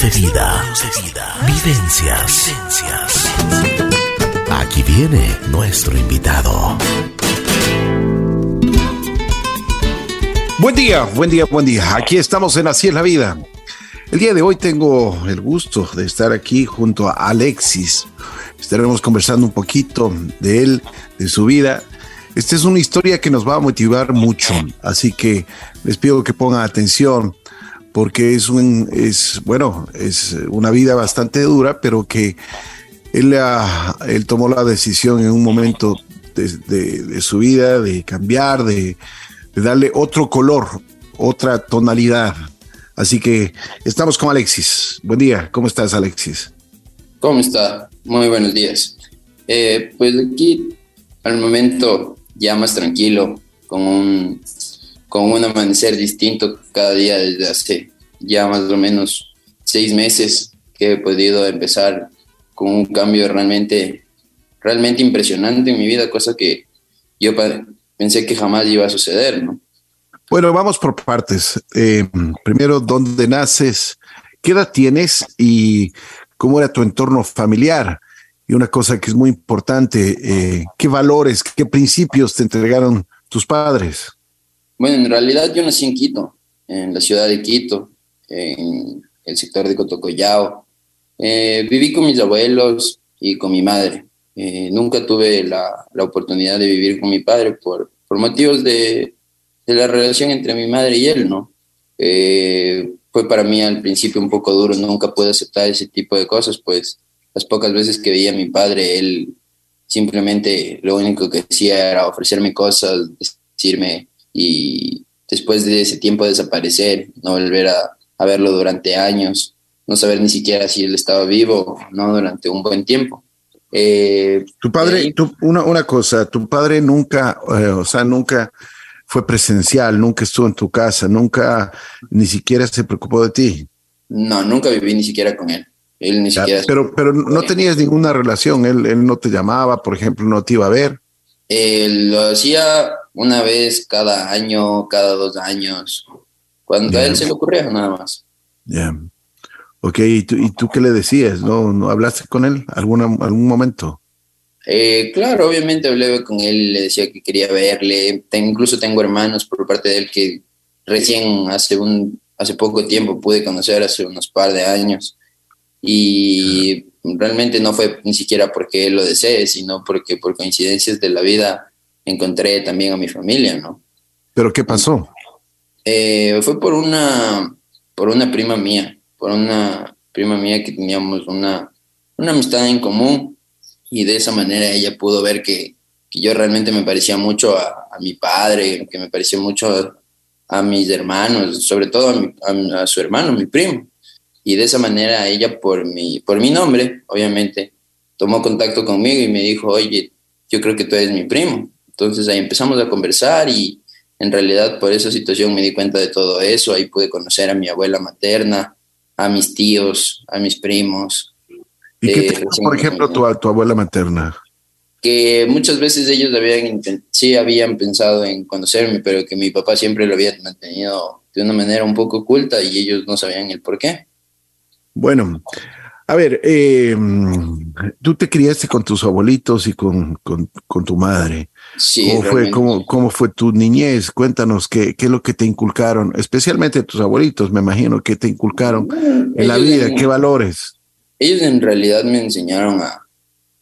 De vida. Vivencias. Aquí viene nuestro invitado. Buen día, buen día, buen día. Aquí estamos en Así es la vida. El día de hoy tengo el gusto de estar aquí junto a Alexis. Estaremos conversando un poquito de él, de su vida. Esta es una historia que nos va a motivar mucho, así que les pido que pongan atención porque es un es bueno, es una vida bastante dura, pero que él, él tomó la decisión en un momento de, su vida de cambiar, de, de darle otro color, otra tonalidad Así que estamos con Alexis. Buen día, ¿cómo estás Alexis? ¿Cómo está? Muy buenos días. Eh, pues aquí al momento ya más tranquilo, con un, con un amanecer distinto cada día desde hace ya más o menos seis meses que he podido empezar con un cambio realmente, realmente impresionante en mi vida, cosa que yo pensé que jamás iba a suceder, ¿no? Bueno, vamos por partes. Eh, primero, ¿dónde naces? ¿Qué edad tienes? Y cómo era tu entorno familiar. Y una cosa que es muy importante, eh, ¿qué valores, qué principios te entregaron tus padres? Bueno, en realidad yo nací en Quito, en la ciudad de Quito, en el sector de Cotocollao. Eh, viví con mis abuelos y con mi madre. nunca tuve la, la, oportunidad de vivir con mi padre por, por motivos de, de la relación entre mi madre y él, ¿no? Eh, fue para mí al principio un poco duro, nunca pude aceptar ese tipo de cosas, pues las pocas veces que veía a mi padre, él simplemente lo único que hacía era ofrecerme cosas, decirme y después de ese tiempo desaparecer, no volver a, verlo durante años, no saber ni siquiera si él estaba vivo, ¿no? Durante un buen tiempo. Eh, tu padre, una, una cosa, tu padre nunca, eh, o sea, nunca fue presencial, nunca estuvo en tu casa, nunca ni siquiera se preocupó de ti. No, nunca viví ni siquiera con él. Él ni siquiera. Pero, pero no tenías ninguna relación. Él, él no te llamaba, por ejemplo, no te iba a ver. Él lo hacía una vez cada año, cada dos años, cuando a él se le ocurría, nada más. Ya. Ok, ¿Y tú, ¿y tú qué le decías? ¿No, ¿No hablaste con él alguna, algún momento? Eh, claro, obviamente hablé con él, le decía que quería verle. incluso tengo hermanos por parte de él que recién hace, un, hace poco tiempo pude conocer, hace unos par de años. Y realmente no fue ni siquiera porque él lo desee, sino porque por coincidencias de la vida encontré también a mi familia, ¿no? ¿Pero qué pasó? Eh, fue por una, por una prima mía, por una prima mía que teníamos una, una amistad en común y de esa manera ella pudo ver que, que yo realmente me parecía mucho a, a, mi padre, que me parecía mucho a, mis hermanos, sobre todo a, a, su hermano, mi primo. Y de esa manera ella, por mi, por mi nombre, obviamente, tomó contacto conmigo y me dijo, oye, yo creo que tú eres mi primo. Entonces ahí empezamos a conversar y en realidad por esa situación me di cuenta de todo eso. Ahí pude conocer a mi abuela materna, a mis tíos, a mis primos, ¿Y qué te por ejemplo, tu, tu abuela materna? Que muchas veces ellos habían sí habían pensado en conocerme, pero que mi papá siempre lo había mantenido de una manera un poco oculta y ellos no sabían el por qué. Bueno, a ver, eh, tú te criaste con tus abuelitos y con, con, con tu madre. Sí, ¿Cómo fue, cómo, cómo, fue tu niñez? Cuéntanos qué, qué es lo que te inculcaron, especialmente tus abuelitos, me imagino que te inculcaron en la vida, qué valores ellos en realidad me enseñaron a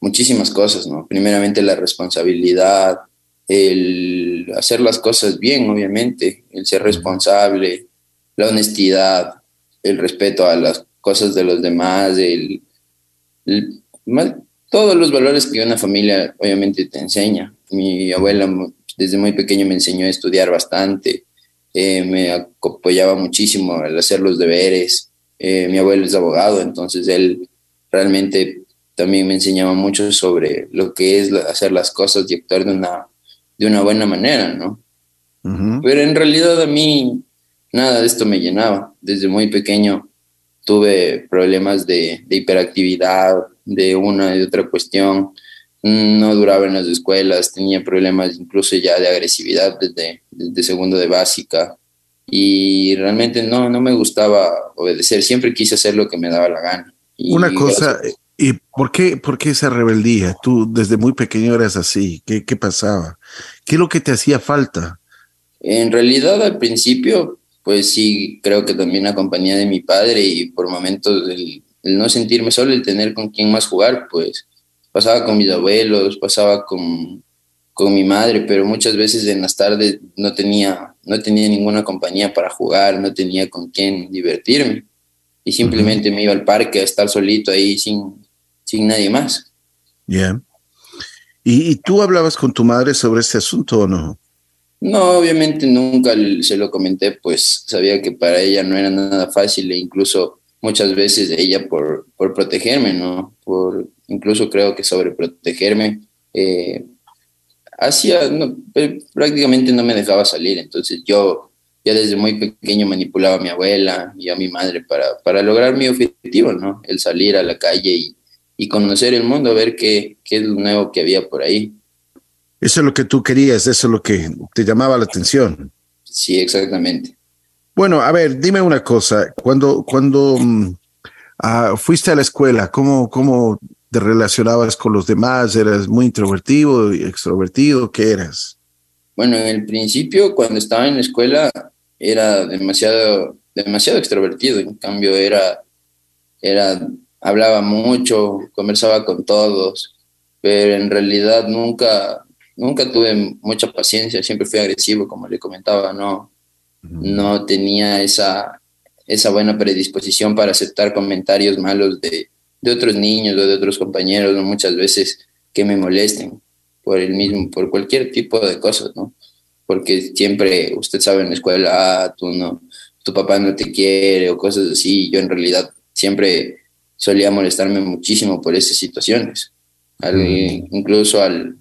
muchísimas cosas, ¿no? Primeramente la responsabilidad, el hacer las cosas bien, obviamente, el ser responsable, la honestidad, el respeto a las cosas de los demás, el, todos los valores que una familia obviamente te enseña. Mi abuela desde muy pequeño me enseñó a estudiar bastante, eh, me apoyaba muchísimo al hacer los deberes. Eh, mi abuelo es abogado, entonces él realmente también me enseñaba mucho sobre lo que es hacer las cosas y actuar de una, de una buena manera, ¿no? Pero en realidad a mí nada de esto me llenaba. Desde muy pequeño tuve problemas de, hiperactividad, de una y otra cuestión. No duraba en las escuelas, tenía problemas incluso ya de agresividad desde, desde segundo de básica. y realmente no, no me gustaba obedecer, siempre quise hacer lo que me daba la gana. Una cosa, ¿y por qué, por qué esa rebeldía? Tú desde muy pequeño eras así, ¿qué, qué pasaba? ¿Qué es lo que te hacía falta? En realidad al principio, pues sí, creo que también la compañía de mi padre y por momentos el, el no sentirme solo, el tener con quién más jugar, pues pasaba con mis abuelos, pasaba con, con mi madre, pero muchas veces en las tardes no tenía, no tenía ninguna compañía para jugar, no tenía con quién divertirme. Y simplemente me iba al parque a estar solito ahí sin, sin nadie más. Bien. ¿Y, ¿Y, tú hablabas con tu madre sobre este asunto o no? No, obviamente nunca se lo comenté, pues sabía que para ella no era nada fácil e incluso muchas veces ella por, por protegerme, ¿no? Por incluso creo que sobreprotegerme, eh, hacía, no, prácticamente no me dejaba salir, entonces yo ya desde muy pequeño manipulaba a mi abuela y a mi madre para, para lograr mi objetivo, ¿no? El salir a la calle y, y conocer el mundo, ver qué, qué es lo nuevo que había por ahí. Eso es lo que tú querías, eso es lo que te llamaba la atención. Sí, exactamente. Bueno, a ver, dime una cosa. Cuando, cuando uh, fuiste a la escuela, ¿cómo, cómo te relacionabas con los demás? ¿Eras muy introvertido y extrovertido? ¿Qué eras? Bueno, en el principio, cuando estaba en la escuela, era demasiado, demasiado extrovertido. En cambio, era, era, hablaba mucho, conversaba con todos, pero en realidad nunca, nunca tuve mucha paciencia. Siempre fui agresivo, como le comentaba, no, no tenía esa, esa buena predisposición para aceptar comentarios malos de, de otros niños o de otros compañeros, ¿no? muchas veces que me molesten por el mismo, por cualquier tipo de cosas, ¿no? Porque siempre, usted sabe en la escuela, ah, tú no, tu papá no te quiere o cosas así. Yo en realidad siempre solía molestarme muchísimo por esas situaciones, incluso al,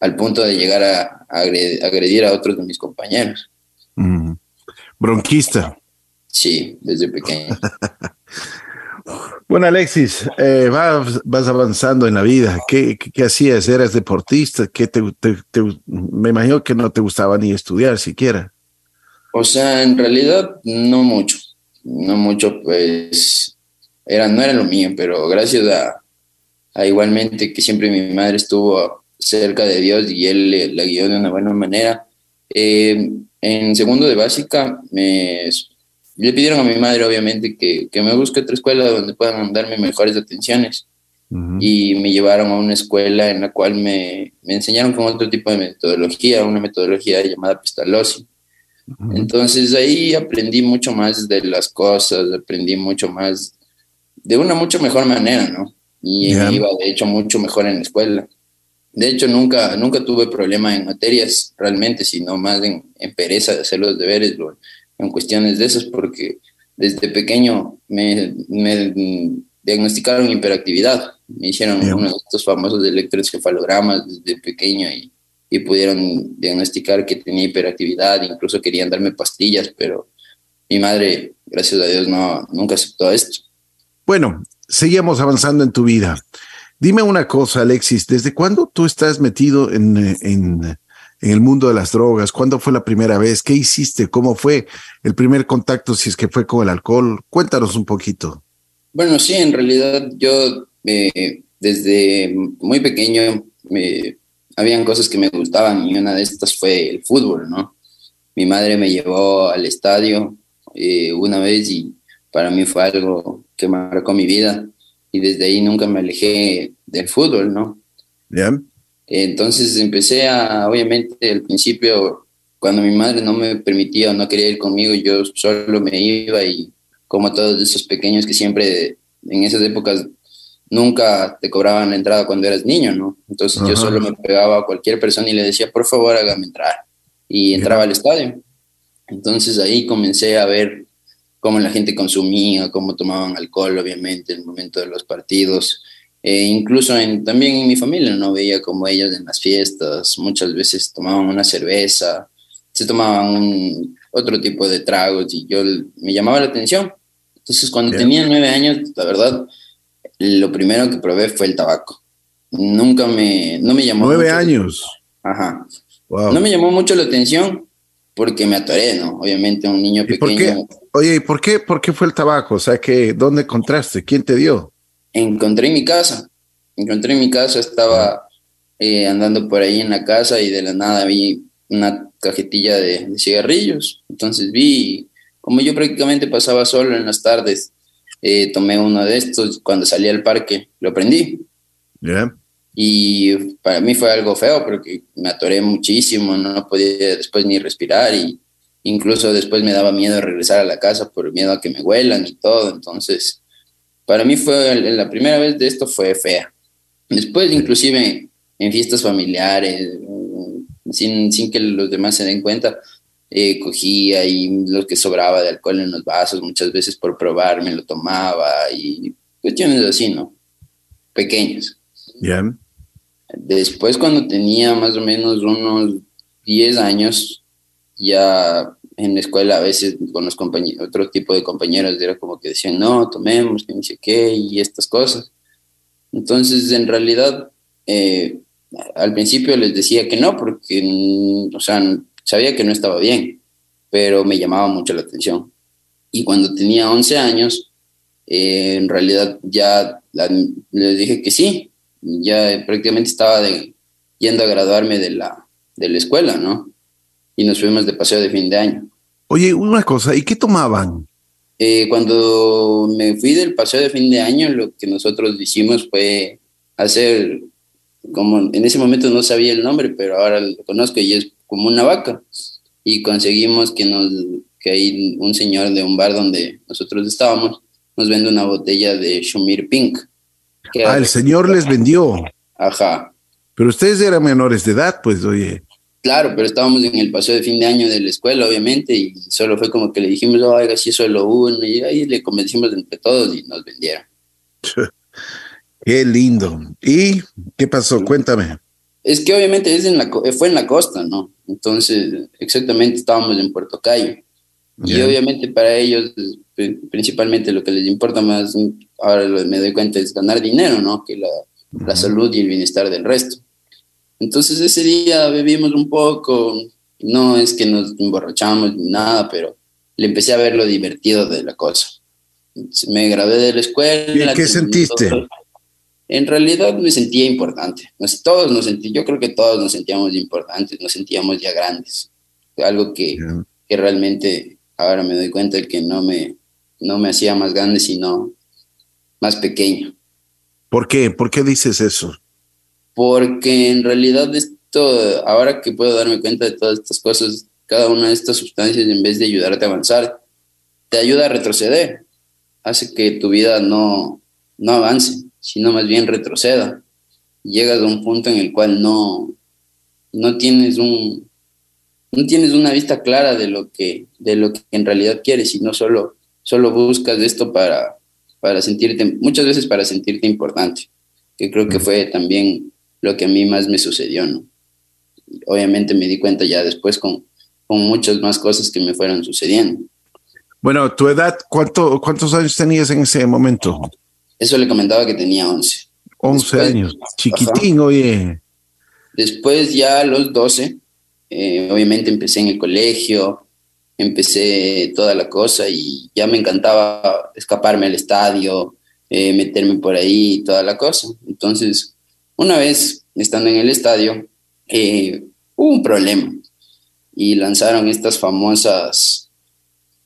al, punto de llegar a, a, agredir, a otros de mis compañeros. Mm. Bronquista. Sí, desde pequeño. Bueno, Alexis, eh, vas, avanzando en la vida. ¿Qué, qué, hacías? ¿Eras deportista? ¿Qué te, me imagino que no te gustaba ni estudiar siquiera. O sea, en realidad no mucho. No mucho, pues era, no era lo mío, pero gracias a, igualmente que siempre mi madre estuvo cerca de Dios y él la guió de una buena manera. Eh, en segundo de básica me le pidieron a mi madre, obviamente, que, que me busque otra escuela donde puedan darme mejores atenciones. Uh -huh. Y me llevaron a una escuela en la cual me, me, enseñaron con otro tipo de metodología, una metodología llamada Pistalosi. Uh -huh. Entonces ahí aprendí mucho más de las cosas, aprendí mucho más de una mucho mejor manera, ¿no? Y yeah. iba, de hecho, mucho mejor en la escuela. De hecho, nunca, nunca tuve problema en materias realmente, sino más en, en pereza de hacer los deberes. Lo, en cuestiones de esas, porque desde pequeño me, me diagnosticaron hiperactividad. Me hicieron yeah. uno de estos famosos electroencefalogramas desde pequeño y, y pudieron diagnosticar que tenía hiperactividad, incluso querían darme pastillas, pero mi madre, gracias a Dios, no, nunca aceptó esto. Bueno, seguimos avanzando en tu vida. Dime una cosa, Alexis, ¿desde cuándo tú estás metido en, en en el mundo de las drogas? ¿Cuándo fue la primera vez? ¿Qué hiciste? ¿Cómo fue el primer contacto? Si es que fue con el alcohol. Cuéntanos un poquito. Bueno, sí, en realidad yo eh, desde muy pequeño me, habían cosas que me gustaban y una de estas fue el fútbol, ¿no? Mi madre me llevó al estadio eh, una vez y para mí fue algo que marcó mi vida y desde ahí nunca me alejé del fútbol, ¿no? Bien. Entonces empecé a, obviamente, al principio, cuando mi madre no me permitía o no quería ir conmigo, yo solo me iba y como todos esos pequeños que siempre en esas épocas nunca te cobraban la entrada cuando eras niño, ¿no? Entonces Ajá. yo solo me pegaba a cualquier persona y le decía, por favor, hágame entrar. Y entraba al estadio. Entonces ahí comencé a ver cómo la gente consumía, cómo tomaban alcohol, obviamente, en el momento de los partidos. Eh, incluso en, también en mi familia no veía como ellos en las fiestas, muchas veces tomaban una cerveza, se tomaban un, otro tipo de tragos y yo me llamaba la atención. Entonces cuando Bien. tenía nueve años, la verdad, lo primero que probé fue el tabaco. Nunca me, no me llamó. Nueve años. Ajá. Wow. No me llamó mucho la atención, porque me atoré, ¿no? Obviamente un niño pequeño. Oye, ¿y por qué, por qué fue el tabaco? O sea, que, ¿dónde encontraste? ¿Quién te dio? Encontré en mi casa. Encontré en mi casa, estaba eh, andando por ahí en la casa y de la nada vi una cajetilla de, cigarrillos. Entonces vi, como yo prácticamente pasaba solo en las tardes, eh, tomé uno de estos. Cuando salí al parque, lo prendí. Y para mí fue algo feo porque me atoré muchísimo, no podía después ni respirar y incluso después me daba miedo regresar a la casa por miedo a que me huelan y todo. Entonces, para mí fue la primera vez de esto fue fea. Después, inclusive en fiestas familiares, sin, sin que los demás se den cuenta, eh, cogía y lo que sobraba de alcohol en los vasos, muchas veces por probar me lo tomaba y cuestiones así, ¿no? Pequeñas. Bien. Después, cuando tenía más o menos unos 10 años, ya en la escuela a veces con los compañeros, otro tipo de compañeros era como que decían, no, tomemos, que ni sé qué, y estas cosas. Entonces, en realidad, eh, al principio les decía que no, porque, mm, o sea, sabía que no estaba bien, pero me llamaba mucho la atención. Y cuando tenía 11 años, eh, en realidad ya les dije que sí, ya prácticamente estaba de, yendo a graduarme de la, de la escuela, ¿no? Y nos fuimos de paseo de fin de año. Oye, una cosa, ¿y qué tomaban? Eh, cuando me fui del paseo de fin de año, lo que nosotros hicimos fue hacer, como en ese momento no sabía el nombre, pero ahora lo conozco y es como una vaca. Y conseguimos que nos, que hay un señor de un bar donde nosotros estábamos, nos vende una botella de Shumir Pink. Ah, el señor les vendió. Ajá. Pero ustedes eran menores de edad, pues, oye. Claro, pero estábamos en el paseo de fin de año de la escuela, obviamente, y solo fue como que le dijimos, oiga, si solo uno, y ahí le convencimos entre todos y nos vendieron. Qué lindo. ¿Y qué pasó? Cuéntame. Es que obviamente es en la, fue en la costa, ¿no? Entonces, exactamente estábamos en Puerto Cayo. Y obviamente para ellos, principalmente lo que les importa más, ahora me doy cuenta, es ganar dinero, ¿no? Que la, la salud y el bienestar del resto. Entonces ese día bebimos un poco, no es que nos emborrachamos ni nada, pero le empecé a ver lo divertido de la cosa. Me gradué de la escuela. ¿Y qué sentiste? En realidad me sentía importante. Todos nos sentí, yo creo que todos nos sentíamos importantes, nos sentíamos ya grandes. Algo que, que realmente ahora me doy cuenta de que no me, no me hacía más grande, sino más pequeño. ¿Por qué? ¿Por qué dices eso? Porque en realidad esto, ahora que puedo darme cuenta de todas estas cosas, cada una de estas sustancias, en vez de ayudarte a avanzar, te ayuda a retroceder. Hace que tu vida no, no avance, sino más bien retroceda. Llegas a un punto en el cual no, no tienes un, no tienes una vista clara de lo que, de lo que en realidad quieres, sino solo, solo buscas esto para, para sentirte, muchas veces para sentirte importante, que creo que fue también lo que a mí más me sucedió, ¿no? Obviamente me di cuenta ya después con, con muchas más cosas que me fueron sucediendo. Bueno, tu edad, ¿cuánto, ¿cuántos años tenías en ese momento? Eso le comentaba que tenía 11. 11 años, chiquitín, oye. Después ya a los 12, eh, obviamente empecé en el colegio, empecé toda la cosa y ya me encantaba escaparme al estadio, eh, meterme por ahí, toda la cosa. Entonces, una vez estando en el estadio, eh, hubo un problema y lanzaron estas famosas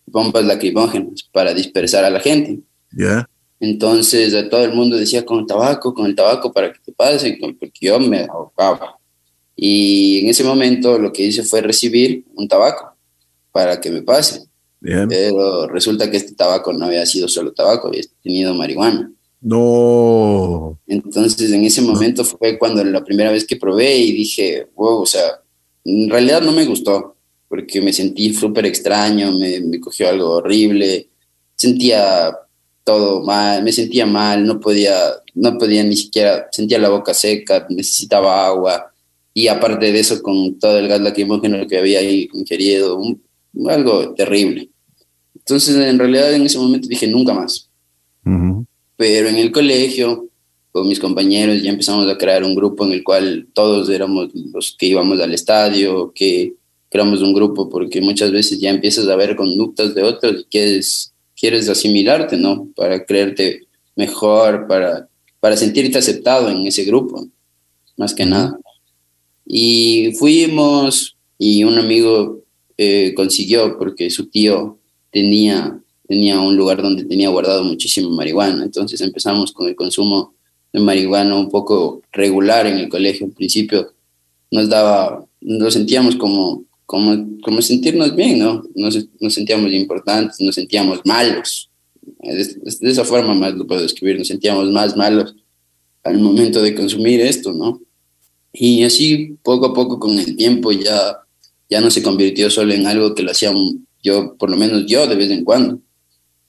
bombas lacrimógenas para dispersar a la gente. Ya. Entonces, todo el mundo decía con el tabaco, con el tabaco para que te pase, porque yo me ahogaba. Y en ese momento lo que hice fue recibir un tabaco para que me pase. Pero resulta que este tabaco no había sido solo tabaco, había tenido marihuana. No. Entonces en ese momento fue cuando la primera vez que probé y dije, wow, o sea, en realidad no me gustó, porque me sentí súper extraño, me, me cogió algo horrible, sentía todo mal, me sentía mal, no podía, no podía ni siquiera, sentía la boca seca, necesitaba agua y aparte de eso con todo el gas lacrimógeno que había ahí ingerido, algo terrible. Entonces, en realidad en ese momento dije, nunca más. Pero en el colegio, con mis compañeros, ya empezamos a crear un grupo en el cual todos éramos los que íbamos al estadio, que, creamos un grupo, porque muchas veces ya empiezas a ver conductas de otros y quieres, quieres asimilarte, ¿no? Para creerte mejor, para, para sentirte aceptado en ese grupo, más que nada. Y fuimos y un amigo eh, consiguió, porque su tío tenía, tenía un lugar donde tenía guardado muchísimo marihuana, entonces empezamos con el consumo de marihuana un poco regular en el colegio. Al principio nos daba, nos sentíamos como, como, como sentirnos bien, ¿no? Nos, nos sentíamos importantes, nos sentíamos malos. De, de, esa forma más lo puedo describir, nos sentíamos más malos al momento de consumir esto, ¿no? Y así poco a poco con el tiempo ya, ya no se convirtió solo en algo que lo hacía yo, por lo menos yo de vez en cuando,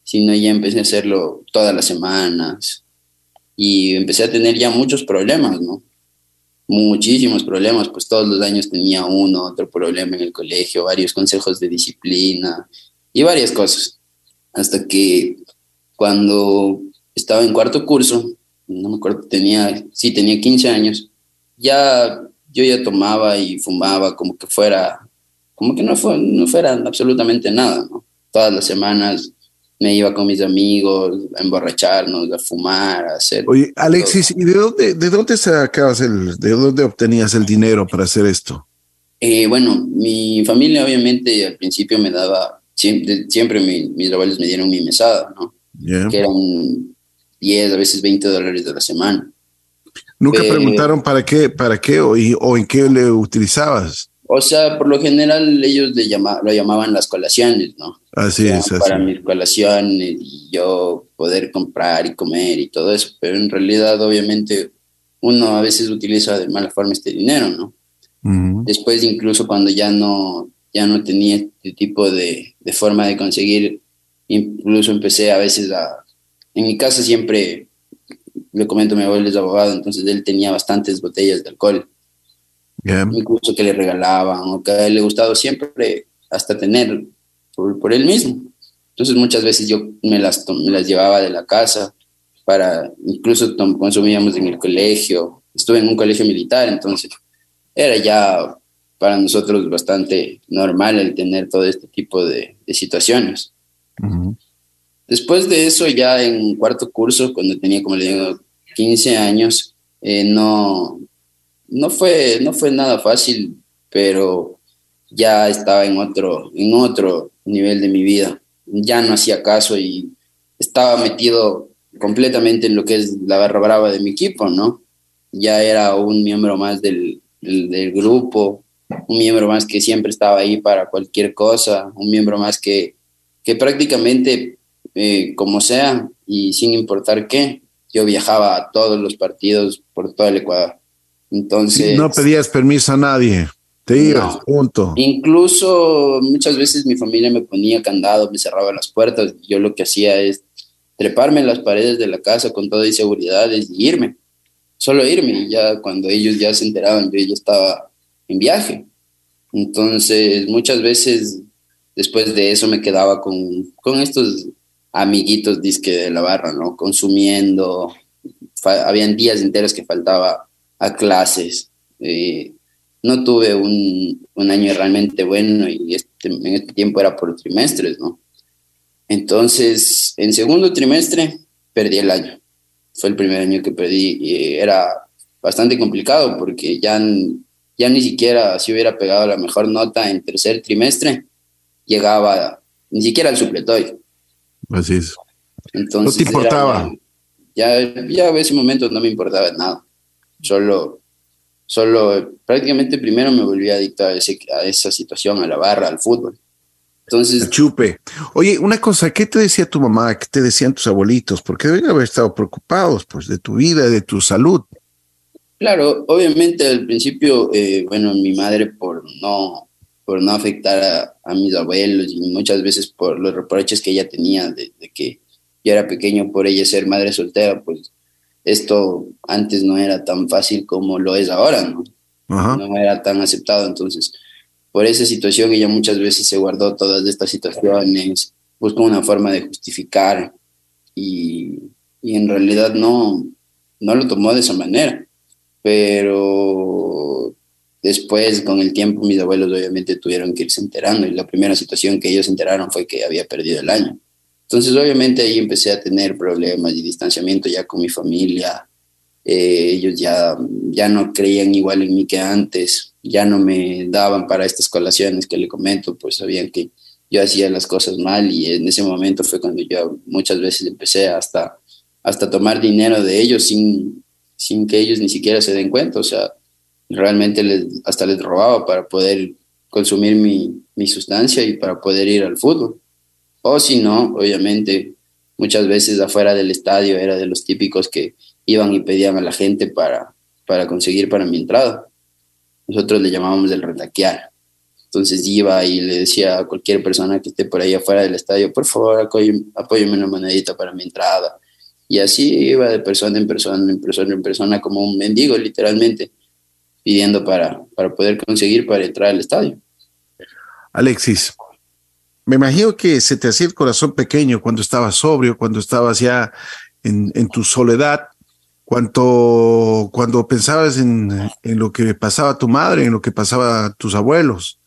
sino ya empecé a hacerlo todas las semanas y empecé a tener ya muchos problemas, ¿no? Muchísimos problemas, pues todos los años tenía uno, otro problema en el colegio, varios consejos de disciplina y varias cosas. Hasta que cuando estaba en cuarto curso, no me acuerdo, tenía, sí, tenía 15 años, ya yo ya tomaba y fumaba como que fuera, como que no, fue, no fuera absolutamente nada, ¿no? Todas las semanas me iba con mis amigos a emborracharnos, a fumar, a hacer... Oye, Alexis, ¿y de dónde, de dónde sacabas el, de dónde obtenías el dinero para hacer esto? Eh, bueno, mi familia obviamente al principio me daba, siempre, siempre mi, mis abuelos me dieron mi mesada, ¿no? Yeah. Que eran 10, a veces 20 dólares de la semana. ¿Nunca Eh, preguntaron para qué, para qué o, y- o en qué le utilizabas? O sea, por lo general ellos le llama, lo llamaban las colaciones, ¿no? Así es, así. Para mis colaciones y yo poder comprar y comer y todo eso. Pero en realidad, obviamente, uno a veces utiliza de mala forma este dinero, ¿no? Después, incluso cuando ya no, ya no tenía este tipo de, de forma de conseguir, incluso empecé a veces a... En mi casa siempre, le comento, mi abuelo es abogado, entonces él tenía bastantes botellas de alcohol Ya. incluso que le regalaban o que a él le gustaba siempre hasta tener por, por él mismo. Entonces muchas veces yo me las, to- me las llevaba de la casa para, incluso consumíamos en el colegio, estuve en un colegio militar, entonces era ya para nosotros bastante normal el tener todo este tipo de, de situaciones. Ujú. Después de eso, ya en cuarto curso, cuando tenía, como le digo, 15 años, eh, no, no, fue, no fue nada fácil, pero ya estaba en otro, en otro nivel de mi vida. Ya no hacía caso y estaba metido completamente en lo que es la barra brava de mi equipo, ¿no? Ya era un miembro más del, del, grupo, un miembro más que siempre estaba ahí para cualquier cosa, un miembro más que, que prácticamente eh, como sea y sin importar qué, yo viajaba a todos los partidos por todo el Ecuador. Entonces, No pedías permiso a nadie. Te ibas, No. punto. incluso muchas veces mi familia me ponía candado, me cerraba las puertas. Yo lo que hacía es treparme en las paredes de la casa con toda inseguridad y irme. Solo irme. Ya cuando ellos ya se enteraban, yo ya estaba en viaje. Entonces, muchas veces después de eso me quedaba con, con estos amiguitos disque de la barra, ¿no? Consumiendo. Fa- habían días enteros que faltaba a clases. Eh, no tuve un, un año realmente bueno y este, en este tiempo era por trimestres, ¿no? Entonces, en segundo trimestre perdí el año. Fue el primer año que perdí y era bastante complicado porque ya, ya ni siquiera si hubiera pegado la mejor nota en tercer trimestre, llegaba ni siquiera al supletorio. Así es. Entonces, No te importaba. era- ya, ya en ese momento no me importaba nada. Solo, solo prácticamente primero me volví adicto a, ese, a esa situación, a la barra, al fútbol. Entonces, chupe. Oye, una cosa, ¿qué te decía tu mamá? ¿Qué te decían tus abuelitos? Porque deben haber estado preocupados, pues, de tu vida, de tu salud. Claro, obviamente al principio, eh, bueno, mi madre por no, por no afectar a, a mis abuelos y muchas veces por los reproches que ella tenía de, de que yo era pequeño por ella ser madre soltera, pues esto antes no era tan fácil como lo es ahora, ¿no? Ajá. no era tan aceptado. Entonces, por esa situación, ella muchas veces se guardó todas estas situaciones, buscó una forma de justificar y, y en realidad no, no lo tomó de esa manera. Pero después, con el tiempo, mis abuelos obviamente tuvieron que irse enterando y la primera situación que ellos se enteraron fue que había perdido el año. Entonces, obviamente ahí empecé a tener problemas y distanciamiento ya con mi familia. Eh, ellos ya, ya no creían igual en mí que antes, ya no me daban para estas colaciones que le comento, pues sabían que yo hacía las cosas mal y en ese momento fue cuando yo muchas veces empecé hasta, hasta tomar dinero de ellos sin, sin que ellos ni siquiera se den cuenta, o sea, realmente les, hasta les robaba para poder consumir mi, mi sustancia y para poder ir al fútbol. O si no, obviamente, muchas veces afuera del estadio era de los típicos que iban y pedían a la gente para, para conseguir para mi entrada. Nosotros le llamábamos el retaquear. Entonces iba y le decía a cualquier persona que esté por ahí afuera del estadio, por favor, apóyeme una monedita para mi entrada. Y así iba de persona en persona, en persona en persona, como un mendigo, literalmente, pidiendo para, para poder conseguir para entrar al estadio. Alexis, me imagino que se te hacía el corazón pequeño cuando estabas sobrio, cuando estabas ya en, tu soledad, cuando, cuando pensabas en, lo que pasaba tu madre, en lo que pasaba tus abuelos.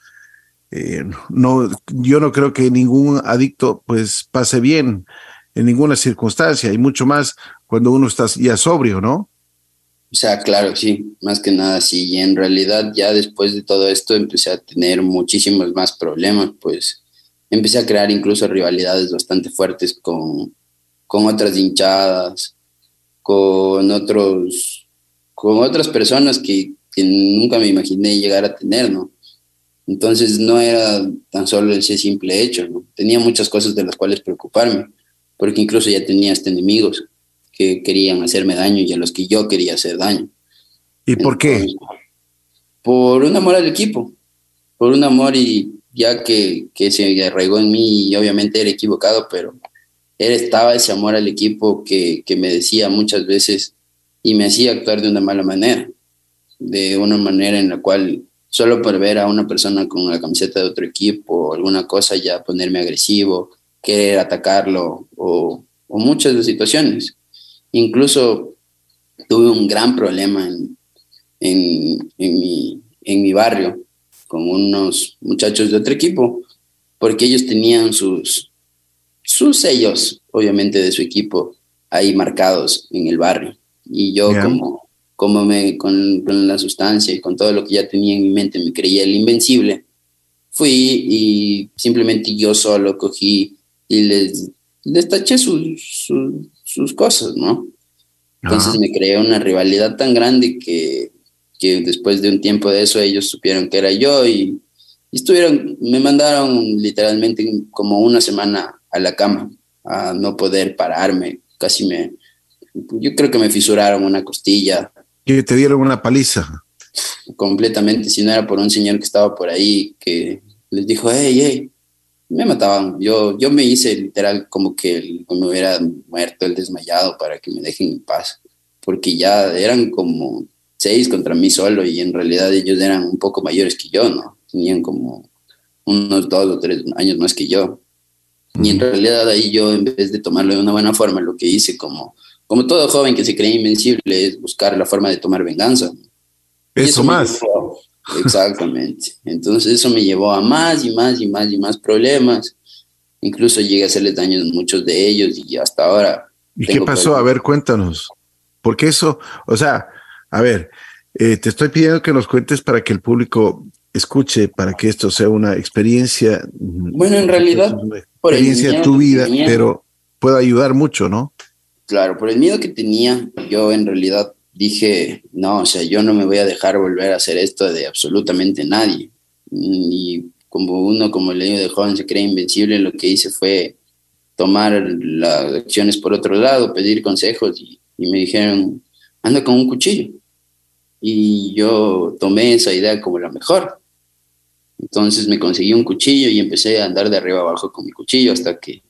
Eh, no, yo no creo que ningún adicto pues pase bien en ninguna circunstancia y mucho más cuando uno está ya sobrio, ¿no? O sea, claro, sí, más que nada sí. Y en realidad ya después de todo esto empecé a tener muchísimos más problemas, pues empecé a crear incluso rivalidades bastante fuertes con, con otras hinchadas, con otros, con otras personas que, que, nunca me imaginé llegar a tener, ¿no? Entonces no era tan solo ese simple hecho, ¿no? Tenía muchas cosas de las cuales preocuparme, porque incluso ya tenía hasta enemigos que querían hacerme daño y a los que yo quería hacer daño. ¿Y por qué? Por un amor al equipo, por un amor y ya que, que se arraigó en mí y obviamente era equivocado, pero él estaba ese amor al equipo que, que me decía muchas veces y me hacía actuar de una mala manera, de una manera en la cual solo por ver a una persona con la camiseta de otro equipo o alguna cosa ya ponerme agresivo, querer atacarlo o, muchas de situaciones. Incluso tuve un gran problema en, en, mi, en mi barrio con unos muchachos de otro equipo, porque ellos tenían sus, sus sellos, obviamente, de su equipo ahí marcados en el barrio. Y yo como, como me, con, la sustancia y con todo lo que ya tenía en mi mente, me creía el invencible, fui y simplemente yo solo cogí y les, les taché sus, sus, cosas, ¿no? Entonces me creé una rivalidad tan grande que que después de un tiempo de eso ellos supieron que era yo y, estuvieron, me mandaron literalmente como una semana a la cama, a no poder pararme, casi me, yo creo que me fisuraron una costilla. Y te dieron una paliza. Completamente, si no era por un señor que estaba por ahí que les dijo, hey, hey, me mataban. Yo, yo me hice literal como que me hubiera muerto el desmayado para que me dejen en paz, porque ya eran como seis contra mí solo y en realidad ellos eran un poco mayores que yo, ¿no? Tenían como unos dos o tres años más que yo. Y en realidad ahí yo, en vez de tomarlo de una buena forma, lo que hice como, como todo joven que se cree invencible es buscar la forma de tomar venganza. Eso, más. exactamente. Entonces eso me llevó a más y más y más y más problemas. Incluso llegué a hacerles daños a muchos de ellos y hasta ahora. ¿Y qué pasó? A ver, cuéntanos. Porque eso, o sea, a ver, eh, te estoy pidiendo que nos cuentes para que el público escuche, para que esto sea una experiencia. Bueno, en realidad, una experiencia de tu vida, pero puede ayudar mucho, ¿no? Claro, por el miedo que tenía, yo en realidad dije, no, o sea, yo no me voy a dejar volver a hacer esto de absolutamente nadie. Y como uno, como el niño de joven, se cree invencible, lo que hice fue tomar las acciones por otro lado, pedir consejos y, y me dijeron, anda con un cuchillo. Y yo tomé esa idea como la mejor. Entonces me conseguí un cuchillo y empecé a andar de arriba abajo con mi cuchillo hasta que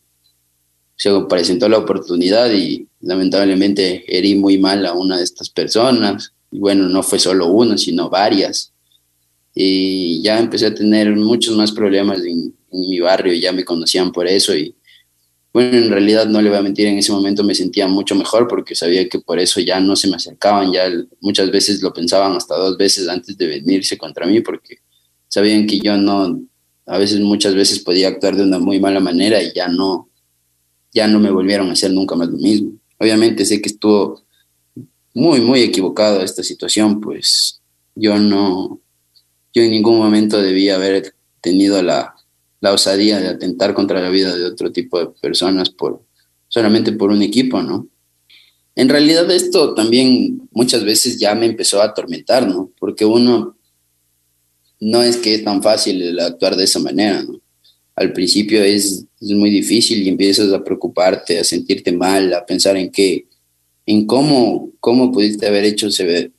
se presentó la oportunidad y lamentablemente herí muy mal a una de estas personas. Y bueno, no fue solo una, sino varias. Y ya empecé a tener muchos más problemas en, mi barrio, ya me conocían por eso y bueno, en realidad no le voy a mentir, en ese momento me sentía mucho mejor porque sabía que por eso ya no se me acercaban, ya muchas veces lo pensaban hasta dos veces antes de venirse contra mí porque sabían que yo no, a veces muchas veces podía actuar de una muy mala manera y ya no, ya no me volvieron a hacer nunca más lo mismo. Obviamente sé que estuvo muy, muy equivocado esta situación, pues yo no, yo en ningún momento debía haber tenido la, la osadía de atentar contra la vida de otro tipo de personas por solamente por un equipo, ¿no? En realidad esto también muchas veces ya me empezó a atormentar, ¿no? Porque uno no es que es tan fácil actuar de esa manera, ¿no? Al principio es, muy difícil y empiezas a preocuparte, a sentirte mal, a pensar en qué, en cómo, cómo pudiste haber hecho,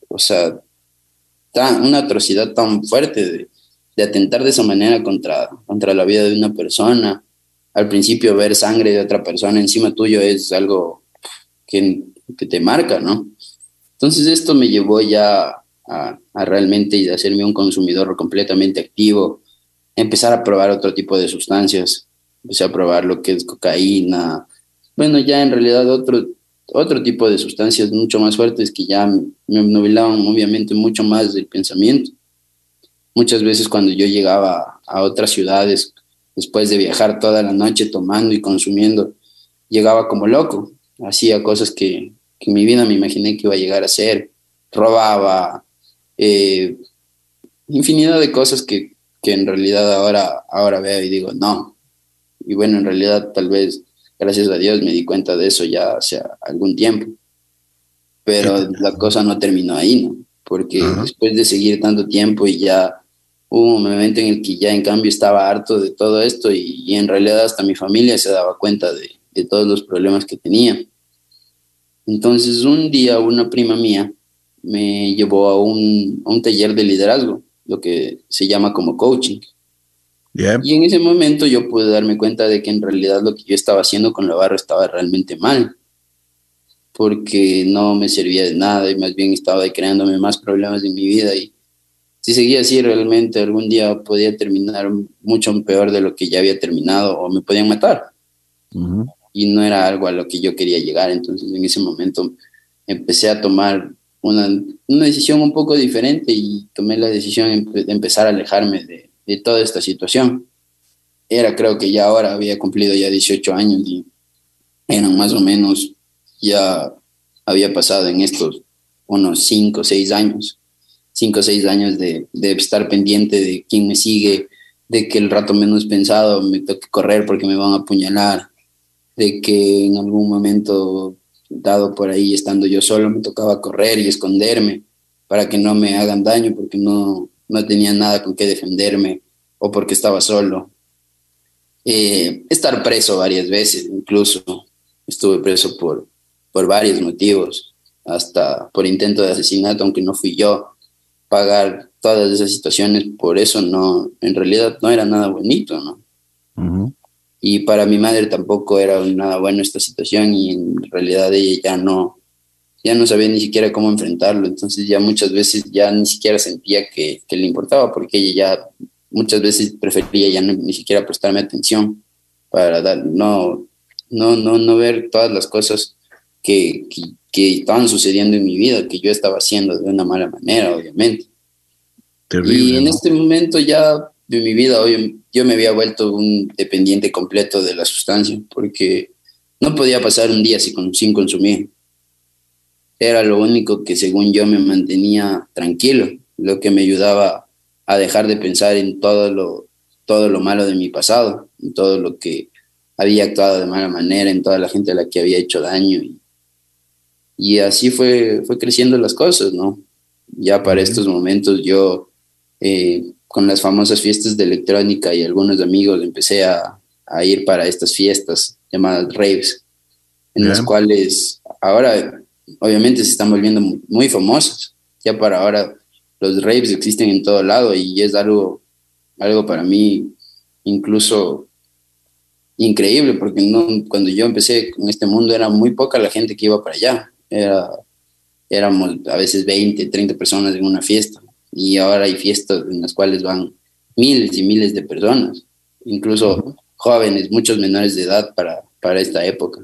o sea, tan, una atrocidad tan fuerte de, de atentar de esa manera contra, contra la vida de una persona. Al principio ver sangre de otra persona encima tuyo es algo que, que te marca, ¿no? Entonces esto me llevó ya a, a realmente hacerme un consumidor completamente activo, empezar a probar otro tipo de sustancias, empecé a probar lo que es cocaína, bueno, ya en realidad otro, otro tipo de sustancias mucho más fuertes que ya me obnubilaban obviamente mucho más del pensamiento. Muchas veces cuando yo llegaba a otras ciudades, después de viajar toda la noche tomando y consumiendo, llegaba como loco, hacía cosas que, en mi vida me imaginé que iba a llegar a hacer, robaba, eh, infinidad de cosas que, que, en realidad ahora, ahora veo y digo, no. Y bueno, en realidad tal vez, gracias a Dios, me di cuenta de eso ya hace algún tiempo. Pero la cosa no terminó ahí, ¿no? Porque después de seguir tanto tiempo y ya hubo un momento en el que ya en cambio estaba harto de todo esto y, en realidad hasta mi familia se daba cuenta de, de, todos los problemas que tenía. Entonces un día una prima mía me llevó a un, a un taller de liderazgo, lo que se llama como coaching. Y en ese momento yo pude darme cuenta de que en realidad lo que yo estaba haciendo con la barra estaba realmente mal, porque no me servía de nada y más bien estaba creándome más problemas en mi vida y si seguía así, realmente algún día podía terminar mucho peor de lo que ya había terminado o me podían matar. Y no era algo a lo que yo quería llegar. Entonces, en ese momento empecé a tomar una, una decisión un poco diferente y tomé la decisión de empezar a alejarme de, de toda esta situación. Era, creo que ya ahora había cumplido ya 18 años y eran más o menos, ya había pasado en estos unos 5 o 6 años cinco o seis años de, de, estar pendiente de quién me sigue, de que el rato menos pensado me toque correr porque me van a apuñalar, de que en algún momento dado por ahí estando yo solo me tocaba correr y esconderme para que no me hagan daño porque no, no tenía nada con qué defenderme o porque estaba solo. Eh, estar preso varias veces, incluso estuve preso por, por varios motivos, hasta por intento de asesinato, aunque no fui yo pagar todas esas situaciones, por eso no, en realidad no era nada bonito, ¿no? Y para mi madre tampoco era nada bueno esta situación y en realidad ella ya no, ya no sabía ni siquiera cómo enfrentarlo, entonces ya muchas veces ya ni siquiera sentía que, que le importaba porque ella ya muchas veces prefería ya ni siquiera prestarme atención para dar, no, no, no, no ver todas las cosas que, que, que estaban sucediendo en mi vida, que yo estaba haciendo de una mala manera, obviamente. y en este momento ya de mi vida, hoy, yo me había vuelto un dependiente completo de la sustancia, porque no podía pasar un día sin, sin consumir. Era lo único que según yo me mantenía tranquilo, lo que me ayudaba a dejar de pensar en todo lo, todo lo malo de mi pasado, en todo lo que había actuado de mala manera, en toda la gente a la que había hecho daño. Y, y así fue, fue creciendo las cosas, ¿no? Ya para estos momentos yo, eh, con las famosas fiestas de electrónica y algunos amigos, empecé a, a ir para estas fiestas llamadas raves, en las cuales ahora obviamente se están volviendo muy, famosas. Ya para ahora los raves existen en todo lado y es algo, algo para mí incluso increíble, porque no, cuando yo empecé con este mundo era muy poca la gente que iba para allá. Era, éramos a veces 20, 30 personas en una fiesta y ahora hay fiestas en las cuales van miles y miles de personas, incluso jóvenes, muchos menores de edad para, para esta época.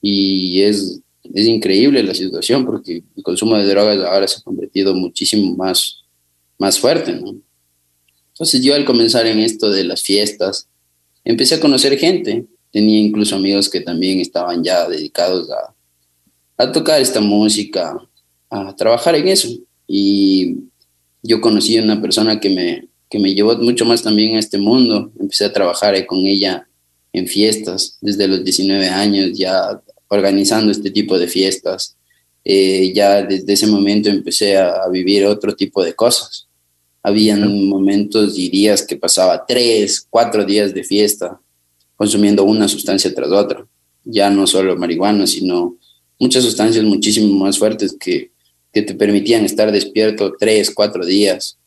Y es, es increíble la situación porque el consumo de drogas ahora se ha convertido muchísimo más, más fuerte, ¿no? Entonces yo al comenzar en esto de las fiestas, empecé a conocer gente. Tenía incluso amigos que también estaban ya dedicados a, a tocar esta música, a trabajar en eso. Y yo conocí a una persona que me, que me llevó mucho más también a este mundo. Empecé a trabajar con ella en fiestas desde los 19 años, ya organizando este tipo de fiestas. Eh, ya desde ese momento empecé a, vivir otro tipo de cosas. Habían momentos y días que pasaba tres, cuatro días de fiesta consumiendo una sustancia tras otra. Ya no solo marihuana, sino muchas sustancias muchísimo más fuertes que, que te permitían estar despierto tres, cuatro días.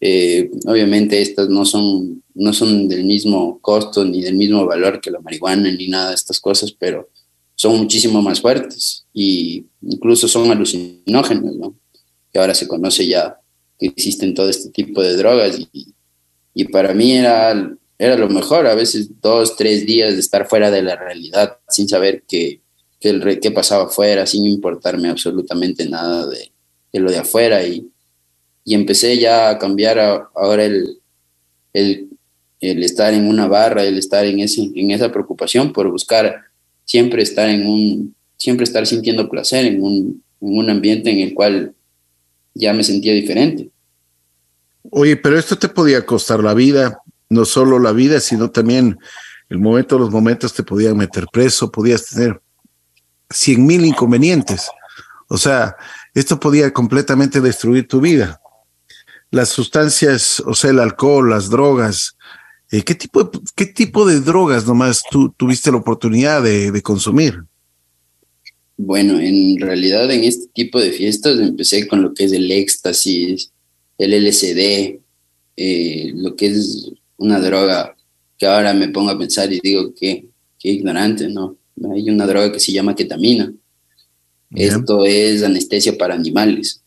Eh, obviamente estas no son, no son del mismo costo ni del mismo valor que la marihuana ni nada de estas cosas, pero son muchísimo más fuertes y incluso son alucinógenos, ¿no? Que ahora se conoce ya que existen todo este tipo de drogas y, y para mí era, era lo mejor, a veces dos, tres días de estar fuera de la realidad sin saber qué, qué, qué pasaba afuera, sin importarme absolutamente nada de, de lo de afuera y, y empecé ya a cambiar ahora el, el, el, estar en una barra, el estar en, ese, en esa preocupación por buscar siempre estar en un, siempre estar sintiendo placer en un, en un ambiente en el cual ya me sentía diferente. Oye, pero esto te podía costar la vida, no solo la vida, sino también el momento, los momentos te podían meter preso, podías tener cien mil inconvenientes. O sea, esto podía completamente destruir tu vida. Las sustancias, o sea, el alcohol, las drogas, eh, ¿qué, tipo de, ¿Qué tipo de drogas nomás tú tuviste la oportunidad de, consumir? Bueno, en realidad en este tipo de fiestas empecé con lo que es el éxtasis, el LSD, eh, lo que es una droga que ahora me pongo a pensar y digo que, qué ignorante, ¿no? Hay una droga que se llama ketamina. Esto es anestesia para animales,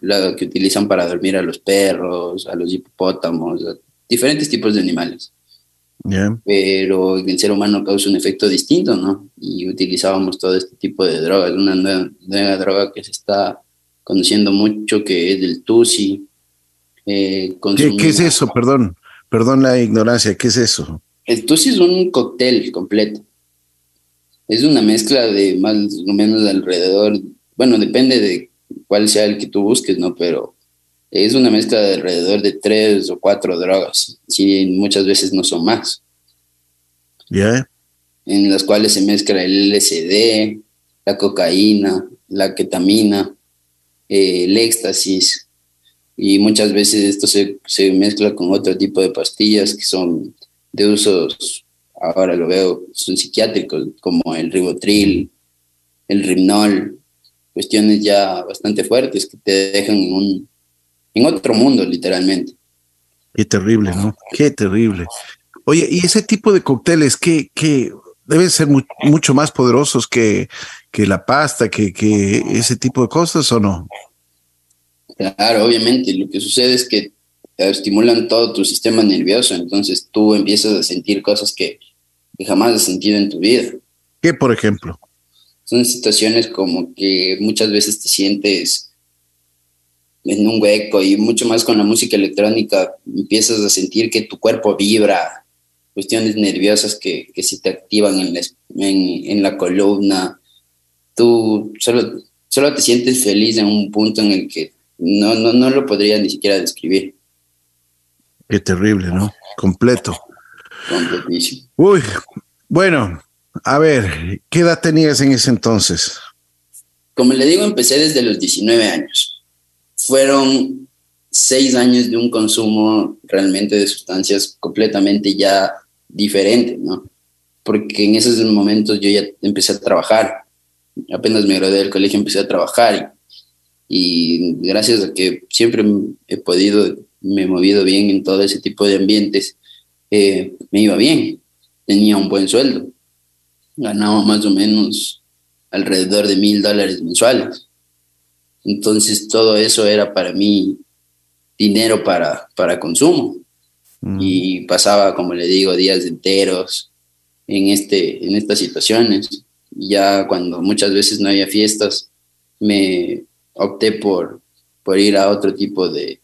la que utilizan para dormir a los perros, a los hipopótamos, diferentes tipos de animales. Pero en el ser humano causa un efecto distinto, ¿no? Y utilizábamos todo este tipo de drogas. Una nueva, droga que se está conociendo mucho, que es el TUSI. Eh, ¿Qué, es eso? Perdón, perdón la ignorancia, ¿qué es eso? El TUSI es un cóctel completo. Es una mezcla de más o menos alrededor, bueno, depende de cuál sea el que tú busques, ¿no? Pero es una mezcla de alrededor de tres o cuatro drogas, si muchas veces no son más. Ya. En las cuales se mezcla el LSD, la cocaína, la ketamina, eh, el éxtasis, y muchas veces esto se, se, mezcla con otro tipo de pastillas que son de usos, ahora lo veo, son psiquiátricos, como el ribotril, el rimnol, cuestiones ya bastante fuertes que te dejan en un, en otro mundo, literalmente. Qué terrible, ¿no? Qué terrible. Oye, ¿y ese tipo de cócteles que, que deben ser mucho más poderosos que, que la pasta, que, que ese tipo de cosas o no? Claro, obviamente. Lo que sucede es que estimulan todo tu sistema nervioso, entonces tú empiezas a sentir cosas que, que jamás has sentido en tu vida. ¿Qué, por ejemplo? Son situaciones como que muchas veces te sientes en un hueco y mucho más con la música electrónica empiezas a sentir que tu cuerpo vibra, cuestiones nerviosas que, que se te activan en la, en, la columna, tú solo, solo te sientes feliz en un punto en el que no, no, no lo podría ni siquiera describir. Qué terrible, ¿no? Completo. Completísimo. Uy, bueno, a ver, ¿qué edad tenías en ese entonces? Como le digo, empecé desde los 19 años fueron seis años de un consumo realmente de sustancias completamente ya diferente, ¿no? Porque en esos momentos yo ya empecé a trabajar, apenas me gradué del colegio empecé a trabajar y, gracias a que siempre he podido, me he movido bien en todo ese tipo de ambientes, eh, me iba bien, tenía un buen sueldo, ganaba más o menos alrededor de mil dólares mensuales entonces todo eso era para mí dinero para, para consumo. Mm. Y pasaba, como le digo, días enteros en, este, en estas situaciones. Ya cuando muchas veces no había fiestas, me opté por, por ir a otro tipo de,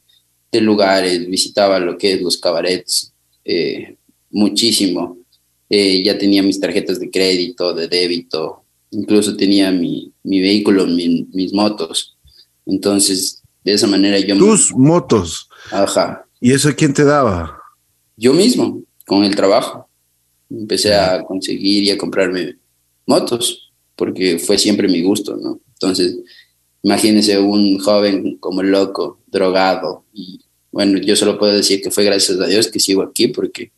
de lugares, visitaba lo que es los cabarets eh, muchísimo. Eh, ya tenía mis tarjetas de crédito, de débito, incluso tenía mi, mi vehículo, mis motos. Entonces, de esa manera yo... Tus motos. Ajá. ¿Y eso quién te daba? Yo mismo, con el trabajo. Empecé a conseguir y a comprarme motos, porque fue siempre mi gusto, ¿no? Entonces, imagínese un joven como loco, drogado, y bueno, yo solo puedo decir que fue gracias a Dios que sigo aquí, porque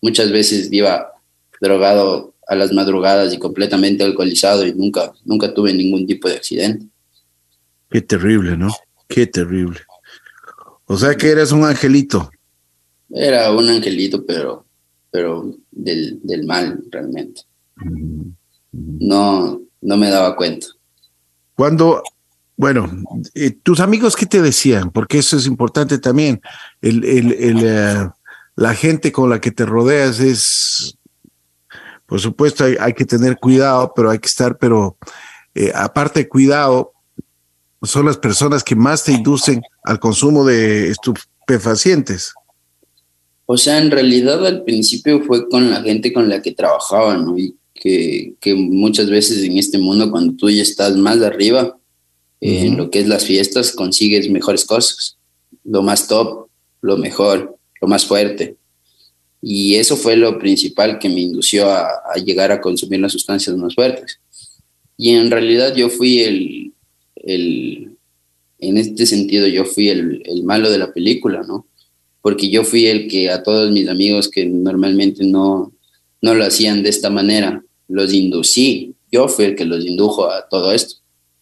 muchas veces iba drogado a las madrugadas y completamente alcoholizado y nunca, nunca tuve ningún tipo de accidente. Qué terrible, ¿no? Qué terrible. O sea que eres un angelito. Era un angelito, pero, pero del, mal realmente. No, no me daba cuenta. Cuando, bueno, eh, tus amigos, ¿qué te decían? Porque eso es importante también. Eh, la gente con la que te rodeas es, por supuesto, hay, que tener cuidado, pero hay que estar, pero eh, aparte de cuidado, son las personas que más te inducen al consumo de estupefacientes. O sea, en realidad al principio fue con la gente con la que trabajaba, ¿no? Y que, muchas veces en este mundo, cuando tú ya estás más arriba, en lo que es las fiestas, consigues mejores cosas, lo más top, lo mejor, lo más fuerte. Y eso fue lo principal que me indució a, a llegar a consumir las sustancias más fuertes. Y en realidad yo fui el, el, en este sentido yo fui el, el, malo de la película, ¿no? Porque yo fui el que a todos mis amigos que normalmente no, no lo hacían de esta manera, los inducí. Yo fui el que los indujo a todo esto,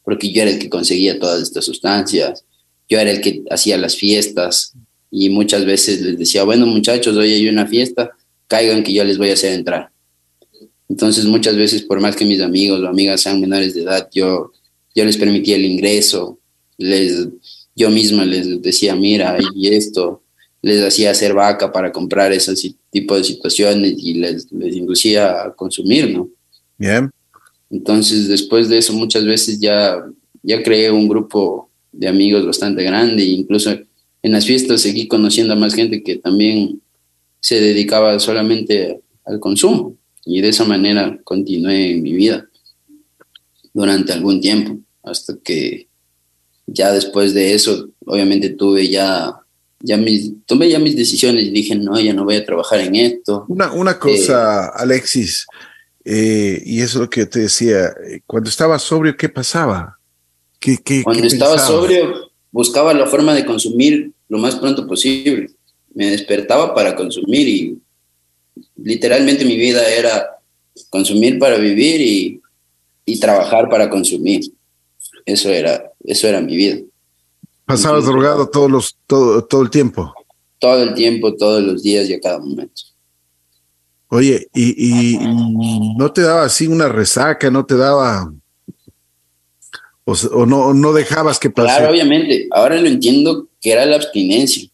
porque yo era el que conseguía todas estas sustancias, yo era el que hacía las fiestas y muchas veces les decía, bueno muchachos, hoy hay una fiesta, caigan que yo les voy a hacer entrar. Entonces muchas veces, por más que mis amigos o amigas sean menores de edad, yo yo les permitía el ingreso, les, yo misma les decía, mira, y esto, les hacía hacer vaca para comprar ese tipo de situaciones y les, les inducía a consumir, ¿no? Bien. Entonces, después de eso, muchas veces ya, ya creé un grupo de amigos bastante grande e incluso en las fiestas seguí conociendo a más gente que también se dedicaba solamente al consumo y de esa manera continué en mi vida durante algún tiempo hasta que ya después de eso, obviamente tuve ya, ya mis, tomé ya mis decisiones y dije, no, ya no voy a trabajar en esto. Una, una cosa, eh, Alexis, eh, y eso es lo que te decía, eh, cuando estaba sobrio, ¿qué pasaba? ¿Qué, qué, cuando estaba sobrio, buscaba la forma de consumir lo más pronto posible. Me despertaba para consumir y literalmente mi vida era consumir para vivir y, y trabajar para consumir. Eso era, eso era mi vida. ¿Pasabas drogado todos los, todo, todo el tiempo? Todo el tiempo, todos los días y a cada momento. Oye, y, no te daba así una resaca, no te daba o, no, no dejabas que pasara. Claro, obviamente. Ahora lo entiendo que era la abstinencia.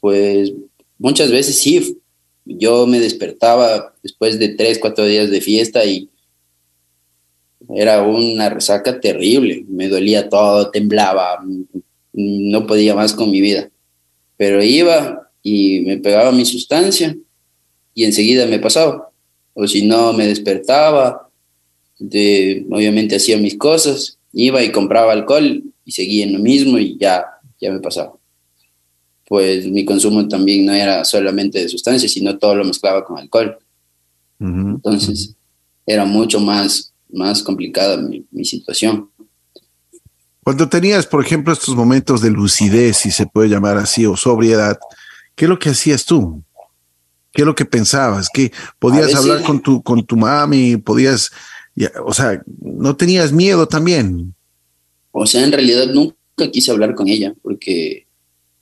Pues muchas veces sí. Yo me despertaba después de tres, cuatro días de fiesta y era una resaca terrible, me dolía todo, temblaba, no podía más con mi vida. Pero iba y me pegaba mi sustancia y enseguida me pasaba. O si no, me despertaba, de, obviamente hacía mis cosas, iba y compraba alcohol y seguía en lo mismo y ya, ya me pasaba. Pues mi consumo también no era solamente de sustancias, sino todo lo mezclaba con alcohol. Entonces, era mucho más más complicada mi, situación. Cuando tenías, por ejemplo, estos momentos de lucidez, si se puede llamar así, o sobriedad, ¿qué es lo que hacías tú? ¿Qué es lo que pensabas? ¿Que podías hablar con tu, con tu mami? ¿Podías, o sea, no tenías miedo también? O sea, en realidad nunca quise hablar con ella porque,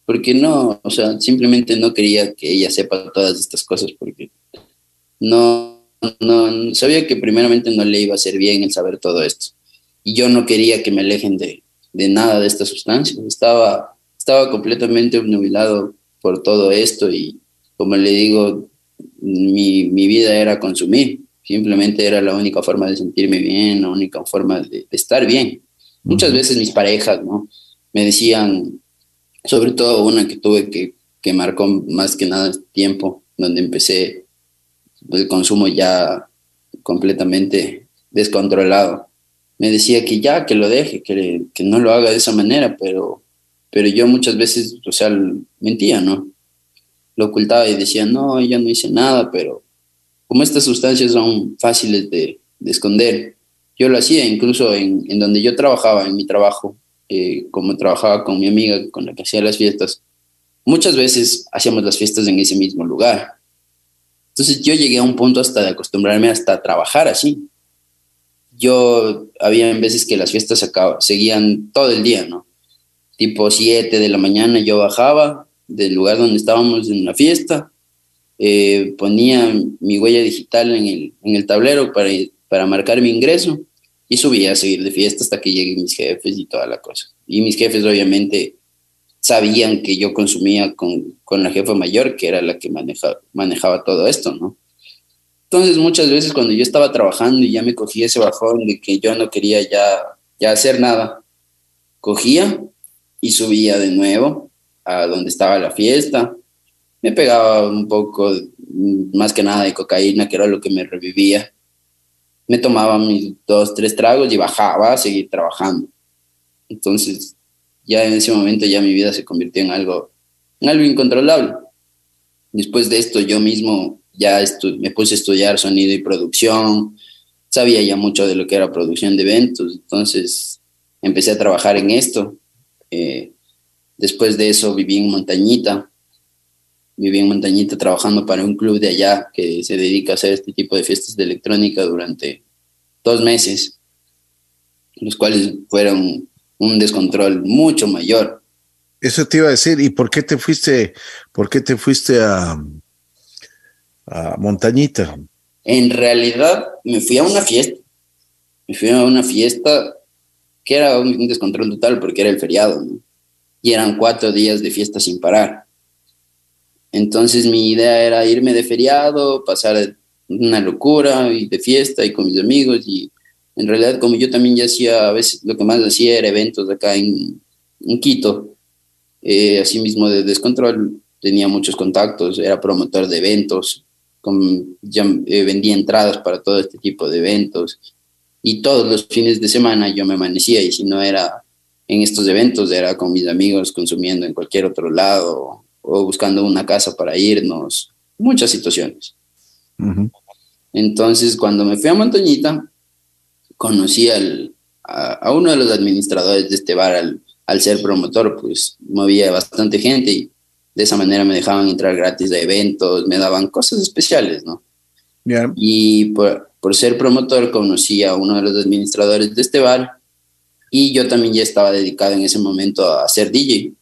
porque no, o sea, simplemente no quería que ella sepa todas estas cosas porque no, no, sabía que primeramente no le iba a hacer bien el saber todo esto. Y yo no quería que me alejen de, nada de esta sustancia. Estaba, estaba completamente obnubilado por todo esto y como le digo, mi, vida era consumir. Simplemente era la única forma de sentirme bien, la única forma de, estar bien. Muchas veces mis parejas, ¿no? Me decían, sobre todo una que tuve que, que marcó más que nada tiempo, donde empecé el consumo ya completamente descontrolado. Me decía que ya, que lo deje, que, que no lo haga de esa manera, pero, pero yo muchas veces, o sea, mentía, ¿no? Lo ocultaba y decía, no, yo no hice nada, pero como estas sustancias son fáciles de, esconder, yo lo hacía incluso en, donde yo trabajaba, en mi trabajo, eh, como trabajaba con mi amiga con la que hacía las fiestas, muchas veces hacíamos las fiestas en ese mismo lugar. Entonces yo llegué a un punto hasta de acostumbrarme hasta a trabajar así. Yo había veces que las fiestas seguían todo el día, ¿no? Tipo 7 de la mañana yo bajaba del lugar donde estábamos en la fiesta, eh, ponía mi huella digital en el, en el tablero para, para marcar mi ingreso y subía a seguir de fiesta hasta que lleguen mis jefes y toda la cosa. Y mis jefes obviamente sabían que yo consumía con, con la jefa mayor, que era la que manejaba, manejaba todo esto, ¿no? Entonces muchas veces cuando yo estaba trabajando y ya me cogía ese bajón de que yo no quería ya, ya hacer nada, cogía y subía de nuevo a donde estaba la fiesta, me pegaba un poco, más que nada de cocaína, que era lo que me revivía. Me tomaba mis dos, tres tragos y bajaba a seguir trabajando. Entonces, ya en ese momento ya mi vida se convirtió en algo, en algo incontrolable. Después de esto, yo mismo ya me puse a estudiar sonido y producción, sabía ya mucho de lo que era producción de eventos, entonces empecé a trabajar en esto. Eh, después de eso viví en Montañita, viví en Montañita trabajando para un club de allá que se dedica a hacer este tipo de fiestas de electrónica durante dos meses, los cuales fueron un descontrol mucho mayor. Eso te iba a decir, ¿y por qué te fuiste, por qué te fuiste a, a Montañita? En realidad me fui a una fiesta, me fui a una fiesta que era un descontrol total porque era el feriado, y eran cuatro días de fiesta sin parar. Entonces mi idea era irme de feriado, pasar una locura y de fiesta y con mis amigos y en realidad como yo también ya hacía, a veces lo que más hacía era eventos acá en, en Quito, eh, así mismo de descontrol, tenía muchos contactos, era promotor de eventos, con, ya, eh, vendía entradas para todo este tipo de eventos y todos los fines de semana yo me amanecía y si no era en estos eventos era con mis amigos consumiendo en cualquier otro lado o buscando una casa para irnos, muchas situaciones. Entonces, cuando me fui a Montañita, conocí al, a, uno de los administradores de este bar, al, al, ser promotor, pues movía bastante gente y de esa manera me dejaban entrar gratis a eventos, me daban cosas especiales, ¿no? Y por, por ser promotor conocí a uno de los administradores de este bar y yo también ya estaba dedicado en ese momento a ser DJ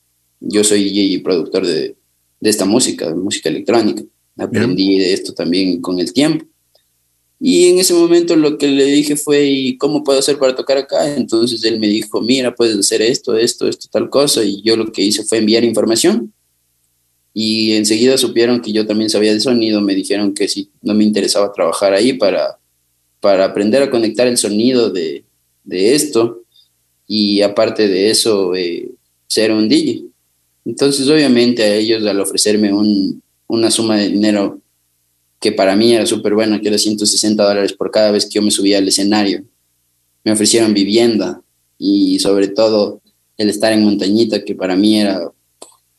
yo soy DJ y productor de, de esta música, de música electrónica. Aprendí de esto también con el tiempo. Y en ese momento lo que le dije fue, ¿y cómo puedo hacer para tocar acá? Entonces él me dijo, mira, puedes hacer esto, esto, esto, tal cosa. Y yo lo que hice fue enviar información. Y enseguida supieron que yo también sabía de sonido, me dijeron que si no me interesaba trabajar ahí para, para aprender a conectar el sonido de, de esto. Y aparte de eso, eh, ser un DJ. Entonces, obviamente, a ellos al ofrecerme una suma de dinero que para mí era súper buena, que era 160 dólares por cada vez que yo me subía al escenario, me ofrecieron vivienda y sobre todo el estar en montañita, que para mí era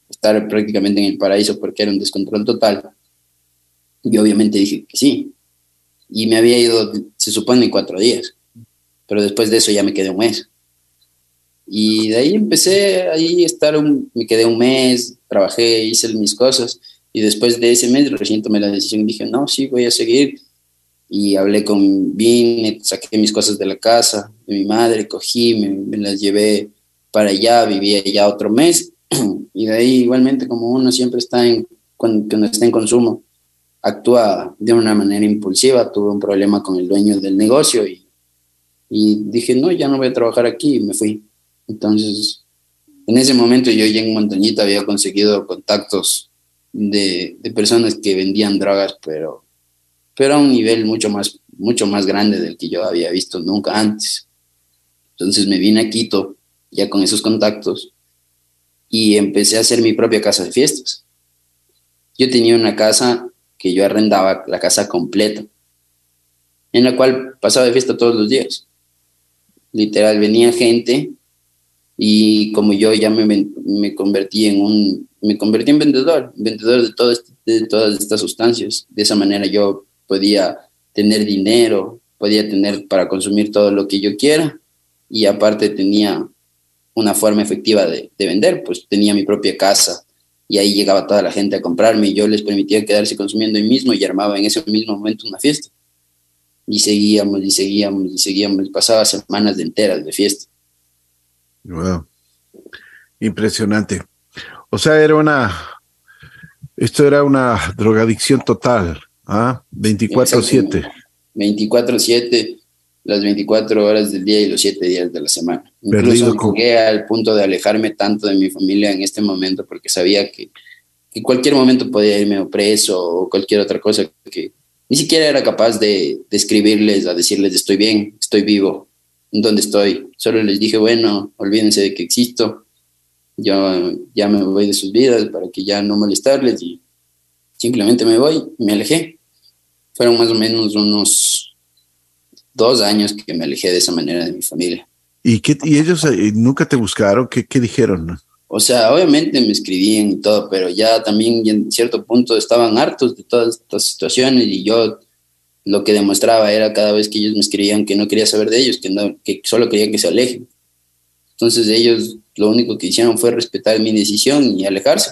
estar prácticamente en el paraíso porque era un descontrol total. Y obviamente dije que sí. Y me había ido, se supone, cuatro días. Pero después de eso ya me quedé un mes. Y de ahí empecé ahí a estar, me quedé un mes, trabajé, hice mis cosas y después de ese mes recién tomé la decisión dije, no, sí, voy a seguir. Y hablé con Vine, saqué mis cosas de la casa, de mi madre, cogí, me, las llevé para allá, viví allá otro mes. y de ahí igualmente como uno siempre está en, cuando, cuando está en consumo, actúa de una manera impulsiva. Tuve un problema con el dueño del negocio y, y dije, no, ya no voy a trabajar aquí y me fui. Entonces, en ese momento yo ya en Montañita había conseguido contactos de, personas que vendían drogas, pero, pero a un nivel mucho más, mucho más grande del que yo había visto nunca antes. Entonces me vine a Quito ya con esos contactos y empecé a hacer mi propia casa de fiestas. Yo tenía una casa que yo arrendaba, la casa completa, en la cual pasaba de fiesta todos los días. Literal, venía gente y como yo ya me, me convertí en un, me convertí en vendedor, vendedor de, todo este, de todas estas sustancias. De esa manera yo podía tener dinero, podía tener para consumir todo lo que yo quiera y aparte tenía una forma efectiva de, de, vender, pues tenía mi propia casa y ahí llegaba toda la gente a comprarme y yo les permitía quedarse consumiendo ahí mismo y armaba en ese mismo momento una fiesta. Y seguíamos y seguíamos y seguíamos, pasaba semanas enteras de fiesta. Wow. Impresionante. O sea, era una, esto era una drogadicción total, ¿ah? 24/7. 24/7, las 24 horas del día y los 7 días de la semana. Incluso llegué al punto de alejarme tanto de mi familia en este momento porque sabía que, en cualquier momento podía irme preso o cualquier otra cosa que ni siquiera era capaz de, de escribirles, a decirles estoy bien, estoy vivo, ¿dónde estoy? Solo les dije, bueno, olvídense de que existo, yo ya me voy de sus vidas para que ya no molestarles y simplemente me voy, me alejé. Fueron más o menos unos dos años que me alejé de esa manera de mi familia. ¿Y, qué, y ellos eh, nunca te buscaron? ¿Qué, qué dijeron? O sea, obviamente me escribían y todo, pero ya también en cierto punto estaban hartos de todas estas situaciones y yo lo que demostraba era cada vez que ellos me escribían que no quería saber de ellos, que, no, que solo quería que se alejen. Entonces ellos lo único que hicieron fue respetar mi decisión y alejarse.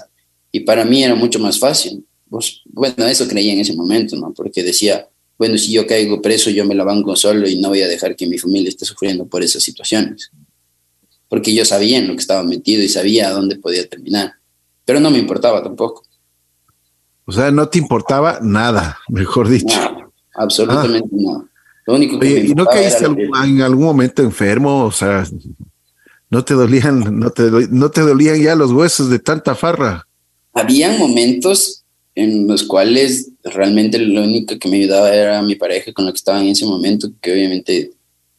Y para mí era mucho más fácil. Pues, bueno, eso creía en ese momento, ¿no? Porque decía, bueno, si yo caigo preso, yo me la banco solo y no voy a dejar que mi familia esté sufriendo por esas situaciones. Porque yo sabía en lo que estaba metido y sabía a dónde podía terminar. Pero no me importaba tampoco. O sea, no te importaba nada, mejor dicho. Absolutamente ah. nada. Lo único que ¿Y no caíste en algún momento enfermo? O sea, no te dolían, no te, no te dolían ya los huesos de tanta farra. Habían momentos en los cuales realmente lo único que me ayudaba era mi pareja con la que estaba en ese momento, que obviamente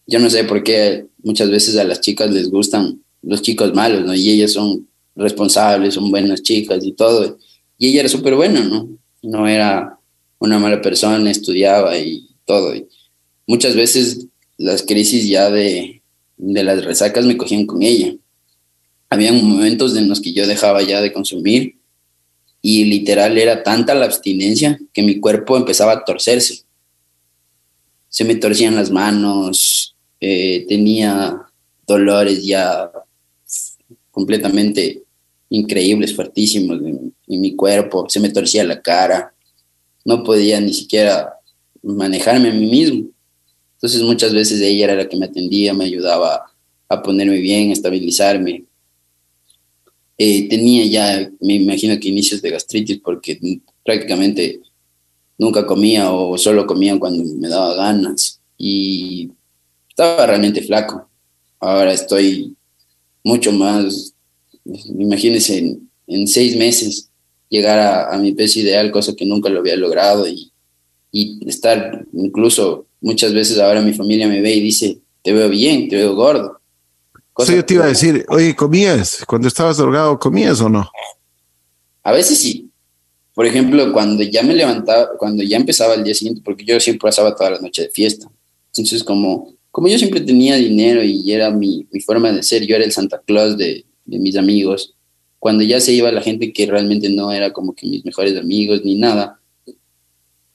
yo no sé por qué muchas veces a las chicas les gustan los chicos malos, ¿no? Y ellas son responsables, son buenas chicas y todo. Y ella era súper buena, ¿no? No era una mala persona, estudiaba y todo. Y muchas veces las crisis ya de, de las resacas me cogían con ella. Habían momentos en los que yo dejaba ya de consumir y literal era tanta la abstinencia que mi cuerpo empezaba a torcerse. Se me torcían las manos, eh, tenía dolores ya completamente increíbles, fuertísimos en, en mi cuerpo, se me torcía la cara, no podía ni siquiera manejarme a mí mismo. Entonces muchas veces ella era la que me atendía, me ayudaba a ponerme bien, a estabilizarme. Eh, tenía ya, me imagino que inicios de gastritis porque prácticamente nunca comía o solo comía cuando me daba ganas y estaba realmente flaco. Ahora estoy mucho más, imagínense, en, en seis meses llegar a, a, mi peso ideal, cosa que nunca lo había logrado y, y estar incluso muchas veces ahora mi familia me ve y dice, te veo bien, te veo gordo. Cosa yo te iba a decir, oye, ¿comías? Cuando estabas drogado, ¿comías o no? A veces sí. Por ejemplo, cuando ya me levantaba, cuando ya empezaba el día siguiente, porque yo siempre pasaba toda la noche de fiesta. Entonces, como, como yo siempre tenía dinero y era mi, mi forma de ser, yo era el Santa Claus de, de mis amigos, cuando ya se iba la gente que realmente no era como que mis mejores amigos ni nada,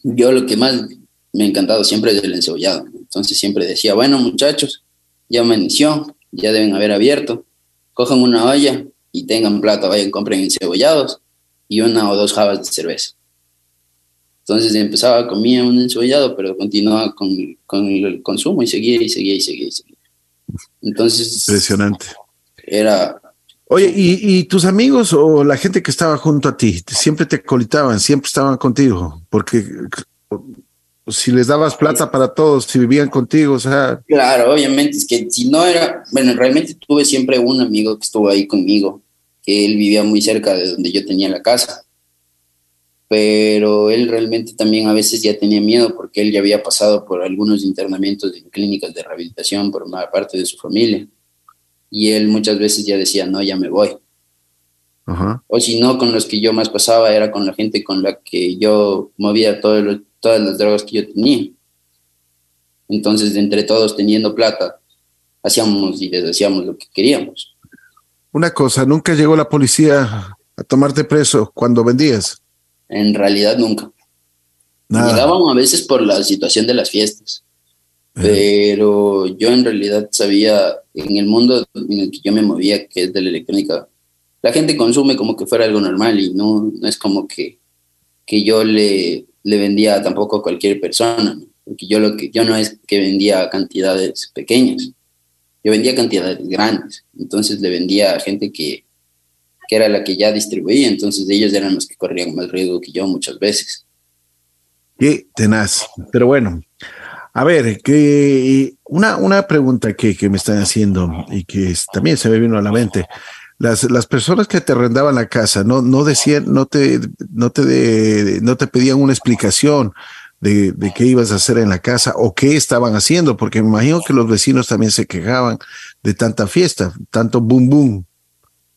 yo lo que más me ha encantado siempre el encebollado. Entonces siempre decía, bueno muchachos, ya amaneció, ya deben haber abierto, cojan una olla y tengan plata, vayan, compren encebollados y una o dos jabas de cerveza. Entonces empezaba, comía un encebollado, pero continuaba con, con el consumo y seguía y seguía y seguía y seguía. Entonces... Impresionante. Era... Oye, ¿y, ¿y, tus amigos o la gente que estaba junto a ti siempre te colitaban, siempre estaban contigo? Porque si les dabas plata para todos, si vivían contigo, o sea. Claro, obviamente, es que si no era, bueno, realmente tuve siempre un amigo que estuvo ahí conmigo, que él vivía muy cerca de donde yo tenía la casa. pero él realmente también a veces ya tenía miedo porque él ya había pasado por algunos internamientos en clínicas de rehabilitación por una parte de su familia. Y él muchas veces ya decía, no, ya me voy. O si no, con los que yo más pasaba era con la gente con la que yo movía todas las drogas que yo tenía. Entonces, entre todos teniendo plata, hacíamos y deshacíamos lo que queríamos. Una cosa, ¿nunca llegó la policía a tomarte preso cuando vendías? En realidad nunca. Nada. Llegaban a veces por la situación de las fiestas, pero yo en realidad sabía, en el mundo en el que yo me movía, que es de la electrónica, la gente consume como que fuera algo normal y no, no es como que, que yo le, le vendía tampoco a cualquier persona, porque yo, lo que, yo no es que vendía cantidades pequeñas, yo vendía cantidades grandes, entonces le vendía a gente que, que era la que ya distribuía, entonces ellos eran los que corrían más riesgo que yo muchas veces. Qué tenaz, pero bueno, a ver, que una, una pregunta que, que me están haciendo y que también se me vino a la mente. Las, las personas que te arrendaban la casa no, no decían, no te, no te, no te pedían una explicación de, de, qué ibas a hacer en la casa o qué estaban haciendo, porque me imagino que los vecinos también se quejaban de tanta fiesta, tanto boom boom.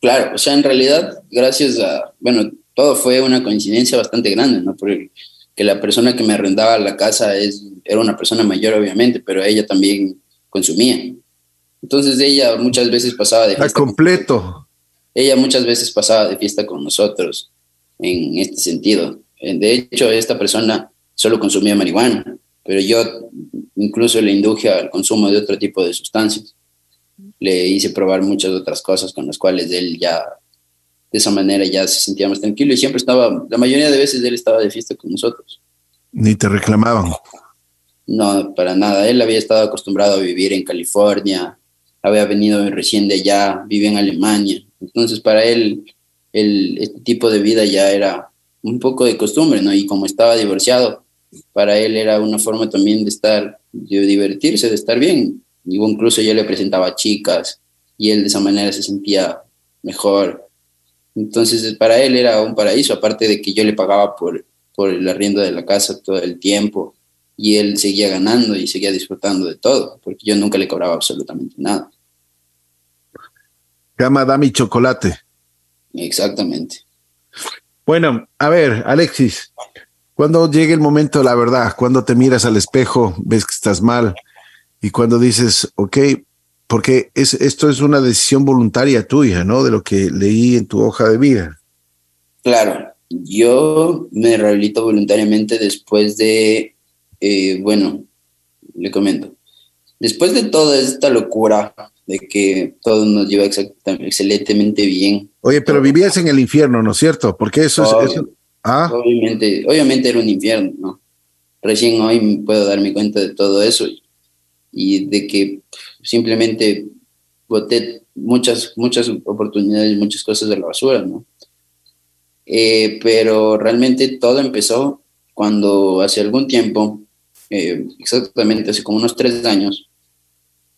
Claro, o sea, en realidad, gracias a, bueno, todo fue una coincidencia bastante grande, ¿no? Porque que la persona que me arrendaba la casa es, era una persona mayor, obviamente, pero ella también consumía. Entonces ella muchas veces pasaba de fiesta. completo. ella muchas veces pasaba de fiesta con nosotros en este sentido. De hecho, esta persona solo consumía marihuana, pero yo incluso le induje al consumo de otro tipo de sustancias le hice probar muchas otras cosas con las cuales él ya, de esa manera ya se sentía más tranquilo y siempre estaba, la mayoría de veces él estaba de fiesta con nosotros. Ni te reclamaban. No, para nada. Él había estado acostumbrado a vivir en California, había venido recién de allá, vive en Alemania. Entonces, para él, el, este tipo de vida ya era un poco de costumbre, ¿no? Y como estaba divorciado, para él era una forma también de estar, de divertirse, de estar bien incluso yo le presentaba chicas y él de esa manera se sentía mejor. Entonces para él era un paraíso, aparte de que yo le pagaba por, por el arriendo de la casa todo el tiempo y él seguía ganando y seguía disfrutando de todo, porque yo nunca le cobraba absolutamente nada. Cama, da mi chocolate. Exactamente. Bueno, a ver, Alexis, cuando llegue el momento de la verdad, cuando te miras al espejo, ves que estás mal, y cuando dices, ok, porque es, esto es una decisión voluntaria tuya, ¿no? De lo que leí en tu hoja de vida. Claro, yo me rehabilito voluntariamente después de, eh, bueno, le comento, después de toda esta locura de que todo nos lleva excelentemente bien. Oye, pero vivías en el infierno, ¿no es cierto? Porque eso es... ¿Ah? Obviamente, obviamente era un infierno, ¿no? Recién hoy puedo darme cuenta de todo eso y de que simplemente boté muchas, muchas oportunidades, muchas cosas de la basura, ¿no? Eh, pero realmente todo empezó cuando hace algún tiempo, eh, exactamente hace como unos tres años,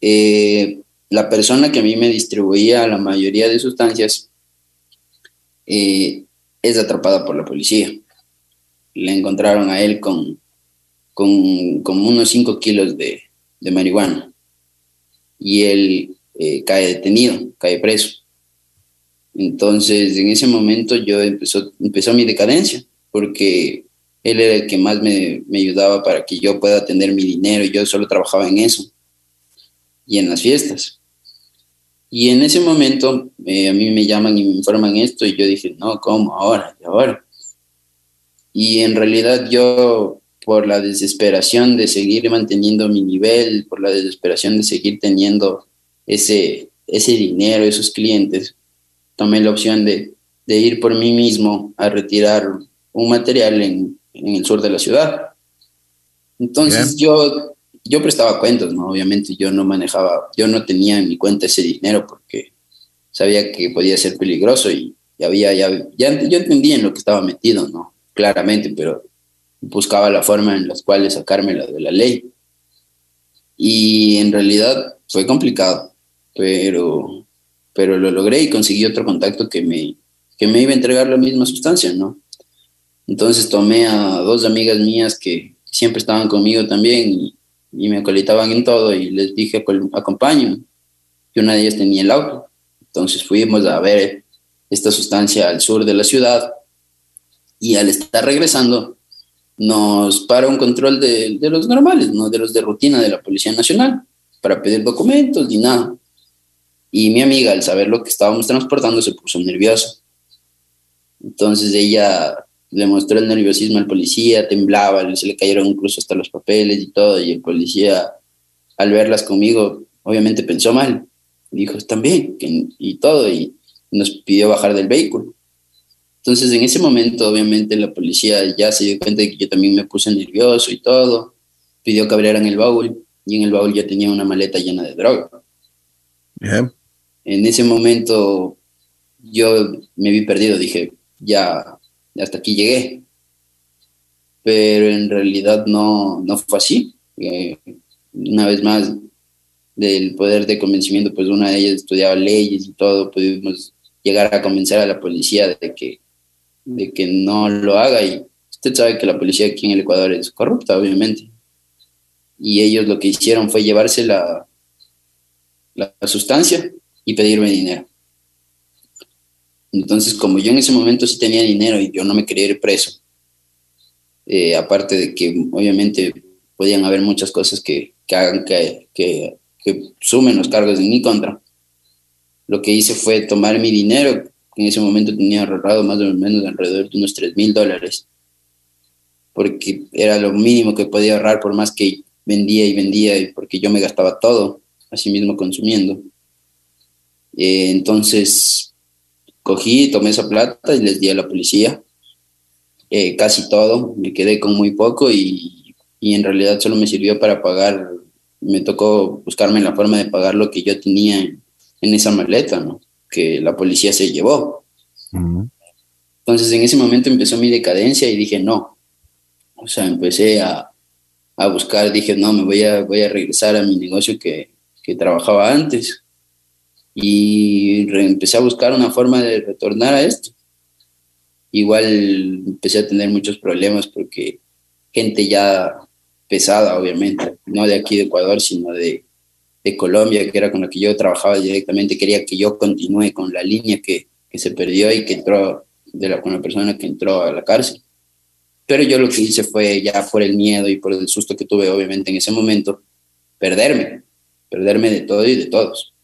eh, la persona que a mí me distribuía la mayoría de sustancias es atrapada por la policía. Le encontraron a él con, con, con unos 5 kilos de, de marihuana y él eh, cae detenido, cae preso. Entonces, en ese momento yo empezó, empezó mi decadencia, porque él era el que más me, me, ayudaba para que yo pueda tener mi dinero, y yo solo trabajaba en eso y en las fiestas. Y en ese momento eh, a mí me llaman y me informan esto y yo dije, no, ¿cómo? Ahora, y ahora. Y en realidad yo por la desesperación de seguir manteniendo mi nivel, por la desesperación de seguir teniendo ese, ese dinero, esos clientes, tomé la opción de, de ir por mí mismo a retirar un material en, en el sur de la ciudad. Entonces yo, yo prestaba cuentas, ¿no? Obviamente yo no manejaba, yo no tenía en mi cuenta ese dinero porque sabía que podía ser peligroso y, había, ya, ya, yo entendía en lo que estaba metido, ¿no? Claramente, pero buscaba la forma en las cuales sacármela de la ley. Y en realidad fue complicado, pero, pero lo logré y conseguí otro contacto que me, que me iba a entregar la misma sustancia, ¿no? Entonces tomé a dos amigas mías que siempre estaban conmigo también y, me acolitaban en todo y les dije, acompáñenme. Y una de ellas tenía el auto. Entonces fuimos a ver esta sustancia al sur de la ciudad y al estar regresando nos para un control de, de los normales, no de los de rutina de la Policía Nacional, para pedir documentos ni nada. Y mi amiga, al saber lo que estábamos transportando, se puso nerviosa. Entonces ella le mostró el nerviosismo al policía, temblaba, se le cayeron incluso hasta los papeles y todo, y el policía, al verlas conmigo, obviamente pensó mal. Dijo, están bien, y todo, y nos pidió bajar del vehículo. Entonces, en ese momento, obviamente, la policía ya se dio cuenta de que yo también me puse nervioso y todo, pidió que abrieran el baúl, y en el baúl ya tenía una maleta llena de droga. En ese momento yo me vi perdido, dije, ya, hasta aquí llegué. Pero en realidad no, no fue así. Eh, una vez más, del poder de convencimiento, pues una de ellas estudiaba leyes y todo, pudimos llegar a convencer a la policía de que, de que no lo haga. Y usted sabe que la policía aquí en el Ecuador es corrupta, obviamente. Y ellos lo que hicieron fue llevarse la, la sustancia y pedirme dinero. Entonces, como yo en ese momento sí tenía dinero y yo no me quería ir preso, eh, aparte de que obviamente podían haber muchas cosas que, que hagan que, que, sumen los cargos en mi contra, lo que hice fue tomar mi dinero, en ese momento tenía ahorrado más o menos alrededor de unos 3 mil dólares, porque era lo mínimo que podía ahorrar por más que vendía y vendía, y porque yo me gastaba todo, así mismo consumiendo. Eh, entonces, cogí, tomé esa plata y les di a la policía. Eh, casi todo, me quedé con muy poco y, y, en realidad solo me sirvió para pagar, me tocó buscarme la forma de pagar lo que yo tenía en, esa maleta, ¿no? Que la policía se llevó. Entonces en ese momento empezó mi decadencia y dije no. O sea, empecé a, a buscar, dije no, me voy a, voy a regresar a mi negocio que, que trabajaba antes y empecé a buscar una forma de retornar a esto. Igual empecé a tener muchos problemas porque gente ya pesada, obviamente, no de aquí de Ecuador, sino de, de Colombia, que era con la que yo trabajaba directamente, quería que yo continúe con la línea que, que se perdió y que entró de la, con la persona que entró a la cárcel. Pero yo lo que hice fue ya por el miedo y por el susto que tuve, obviamente, en ese momento, perderme, perderme de todo y de todos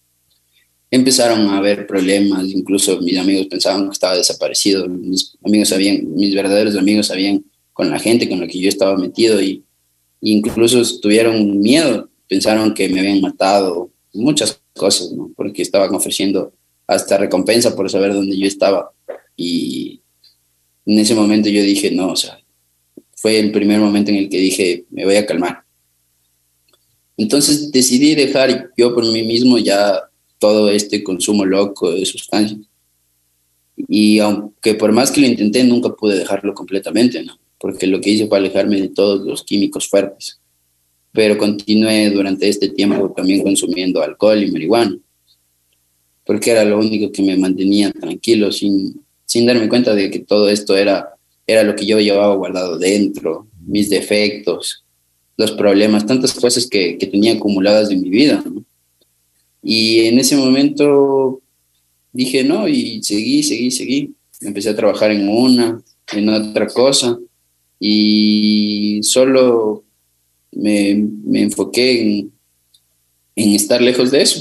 empezaron a haber problemas, incluso mis amigos pensaban que estaba desaparecido, mis amigos sabían, mis verdaderos amigos sabían con la gente con la que yo estaba metido y, incluso tuvieron miedo, pensaron que me habían matado, muchas cosas, ¿no? porque estaban ofreciendo hasta recompensa por saber dónde yo estaba y en ese momento yo dije, no, o sea, fue el primer momento en el que dije, me voy a calmar. Entonces decidí dejar yo por mí mismo ya todo este consumo loco de sustancias. Y aunque por más que lo intenté, nunca pude dejarlo completamente, ¿no? Porque lo que hice fue alejarme de todos los químicos fuertes. Pero continué durante este tiempo también consumiendo alcohol y marihuana. Porque era lo único que me mantenía tranquilo, sin, sin darme cuenta de que todo esto era, era lo que yo llevaba guardado dentro, mis defectos, los problemas, tantas cosas que, que tenía acumuladas en mi vida, ¿no? Y en ese momento dije no y seguí, seguí, seguí. Empecé a trabajar en una, en otra cosa y solo me, me enfoqué en, estar lejos de eso.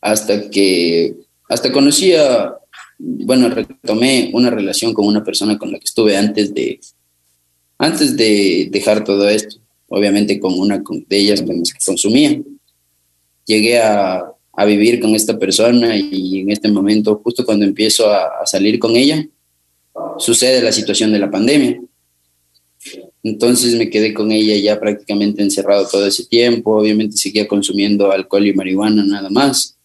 Hasta que, hasta conocí a, bueno, retomé una relación con una persona con la que estuve antes de, antes de dejar todo esto. Obviamente con una de ellas que consumía llegué a, a, vivir con esta persona y en este momento, justo cuando empiezo a salir con ella, sucede la situación de la pandemia. Entonces me quedé con ella ya prácticamente encerrado todo ese tiempo. Obviamente seguía consumiendo alcohol y marihuana nada más.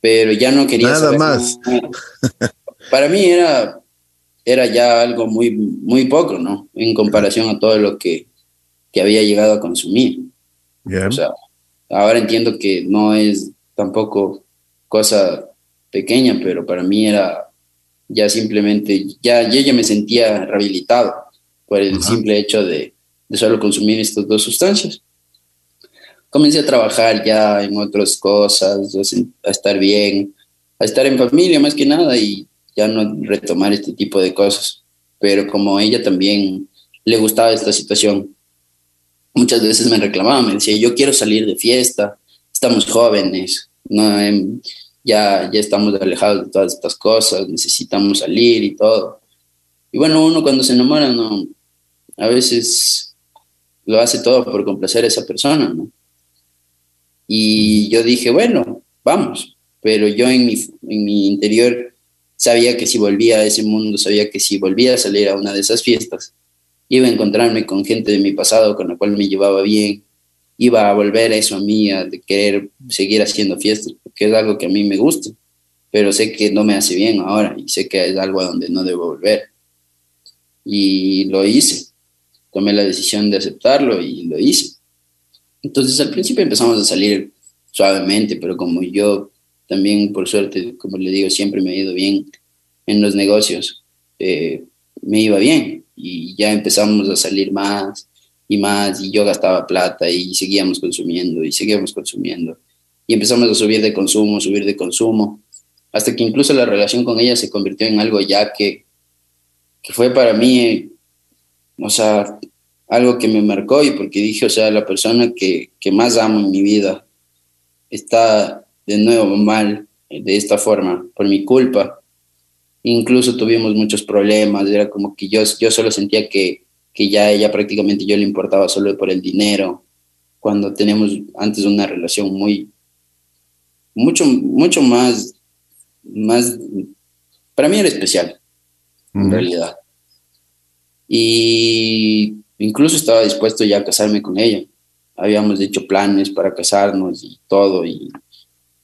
Pero ya no quería... Nada más. Para mí era, era ya algo muy, muy poco, ¿no? En comparación a todo lo que, que había llegado a consumir. O sea, Ahora entiendo que no es tampoco cosa pequeña, pero para mí era ya simplemente, ya, ya me sentía rehabilitado por el simple hecho de, de solo consumir estas dos sustancias. Comencé a trabajar ya en otras cosas, a estar bien, a estar en familia más que nada y ya no retomar este tipo de cosas. Pero como ella también le gustaba esta situación, muchas veces me reclamaba, me decía, yo quiero salir de fiesta, estamos jóvenes, no, em, ya, ya estamos alejados de todas estas cosas, necesitamos salir y todo. Y bueno, uno cuando se enamora, no, a veces lo hace todo por complacer a esa persona, ¿no? Y yo dije, bueno, vamos, pero yo en mi, en mi interior sabía que si volvía a ese mundo, sabía que si volvía a salir a una de esas fiestas, iba a encontrarme con gente de mi pasado con la cual me llevaba bien, iba a volver a eso a mí, a querer seguir haciendo fiestas, porque es algo que a mí me gusta, pero sé que no me hace bien ahora y sé que es algo a donde no debo volver. Y lo hice tomé la decisión de aceptarlo y lo hice. Entonces al principio empezamos a salir suavemente, pero como yo también, por suerte, como le digo, siempre me ha ido bien en los negocios, eh, me iba bien y ya empezamos a salir más y más y yo gastaba plata y seguíamos consumiendo y seguíamos consumiendo y empezamos a subir de consumo, subir de consumo, hasta que incluso la relación con ella se convirtió en algo ya que, que fue para mí o sea, algo que me marcó y porque dije, o sea, la persona que, que más amo en mi vida está de nuevo mal de esta forma, por mi culpa. Incluso tuvimos muchos problemas, era como que yo, yo solo sentía que, que ya ella prácticamente yo le importaba solo por el dinero, cuando tenemos antes una relación muy, mucho, mucho más, más, para mí era especial, en realidad y incluso estaba dispuesto ya a casarme con ella. Habíamos hecho planes para casarnos y todo, y,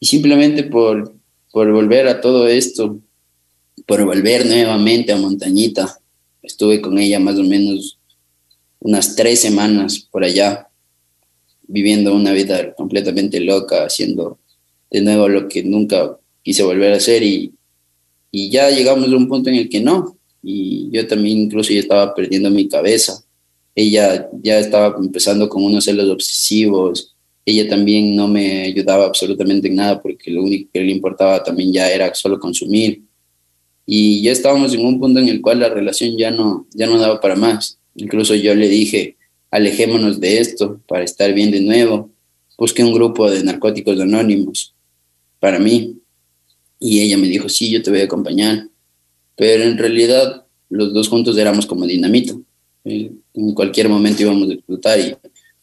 simplemente por, por volver a todo esto, por volver nuevamente a Montañita, estuve con ella más o menos unas tres semanas por allá, viviendo una vida completamente loca, haciendo de nuevo lo que nunca quise volver a hacer y, y ya llegamos a un punto en el que no, y yo también incluso ya estaba perdiendo mi cabeza. Ella ya estaba empezando con unos celos obsesivos. Ella también no me ayudaba absolutamente en nada porque lo único que le importaba también ya era solo consumir. Y ya estábamos en un punto en el cual la relación ya no, ya no daba para más. Incluso yo le dije, alejémonos de esto para estar bien de nuevo. Busqué un grupo de narcóticos anónimos para mí. Y ella me dijo, sí, yo te voy a acompañar pero en realidad los dos juntos éramos como dinamita. Eh, en cualquier momento íbamos a explotar y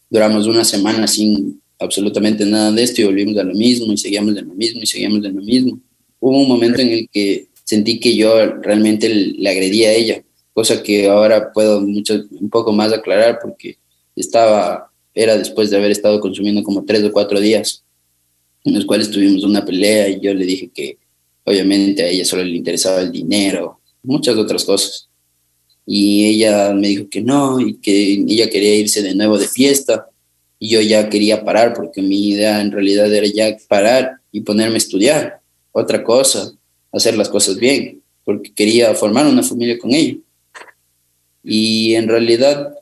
duramos una semana sin absolutamente nada de esto y volvimos a lo mismo y seguíamos de lo mismo y seguíamos de lo mismo. Hubo un momento en el que sentí que yo realmente le agredía a ella, cosa que ahora puedo mucho, un poco más aclarar porque estaba, era después de haber estado consumiendo como tres o cuatro días, en los cuales tuvimos una pelea y yo le dije que Obviamente a ella solo le interesaba el dinero, muchas otras cosas. Y ella me dijo que no y que ella quería irse de nuevo de fiesta. Y yo ya quería parar porque mi idea en realidad era ya parar y ponerme a estudiar otra cosa, hacer las cosas bien, porque quería formar una familia con ella. Y en realidad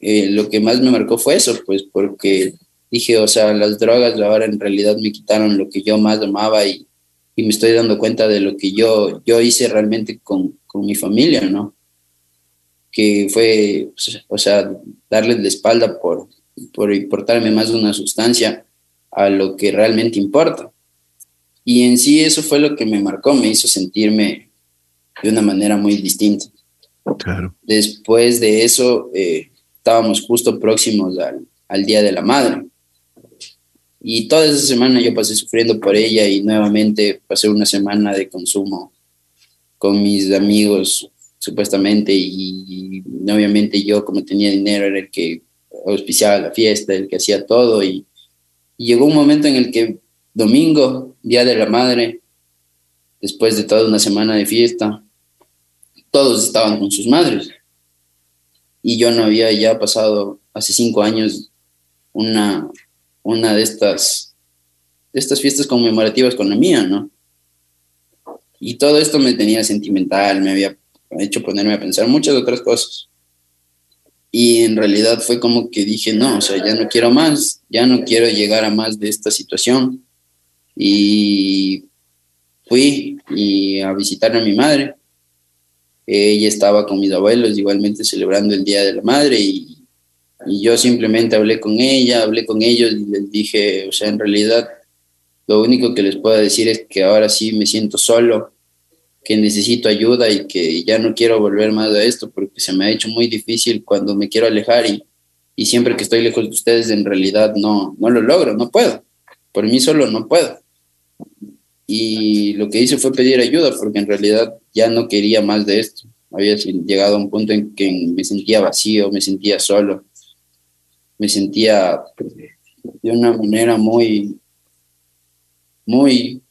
eh, lo que más me marcó fue eso, pues porque dije, o sea, las drogas ahora en realidad me quitaron lo que yo más amaba y, y me estoy dando cuenta de lo que yo, yo hice realmente con, con mi familia, ¿no? Que fue, o sea, darles la espalda por, por importarme más una sustancia a lo que realmente importa. Y en sí eso fue lo que me marcó, me hizo sentirme de una manera muy distinta. Claro. Después de eso, eh, estábamos justo próximos al, al Día de la Madre. Y toda esa semana yo pasé sufriendo por ella y nuevamente pasé una semana de consumo con mis amigos, supuestamente, y, obviamente yo como tenía dinero era el que auspiciaba la fiesta, el que hacía todo, y, y llegó un momento en el que domingo, Día de la Madre, después de toda una semana de fiesta, todos estaban con sus madres. Y yo no había ya pasado hace cinco años una, una de estas, estas fiestas conmemorativas con la mía, ¿no? Y todo esto me tenía sentimental, me había hecho ponerme a pensar muchas otras cosas. Y en realidad fue como que dije, no, o sea, ya no quiero más, ya no quiero llegar a más de esta situación. Y fui y a visitar a mi madre. Ella estaba con mis abuelos igualmente celebrando el Día de la Madre y, y yo simplemente hablé con ella, hablé con ellos y les dije, o sea, en realidad lo único que les puedo decir es que ahora sí me siento solo, que necesito ayuda y que ya no quiero volver más a esto porque se me ha hecho muy difícil cuando me quiero alejar y, y siempre que estoy lejos de ustedes en realidad no, no lo logro, no puedo. Por mí solo no puedo. Y lo que hice fue pedir ayuda porque en realidad ya no quería más de esto. Había llegado a un punto en que me sentía vacío, me sentía solo, me sentía de una manera muy, muy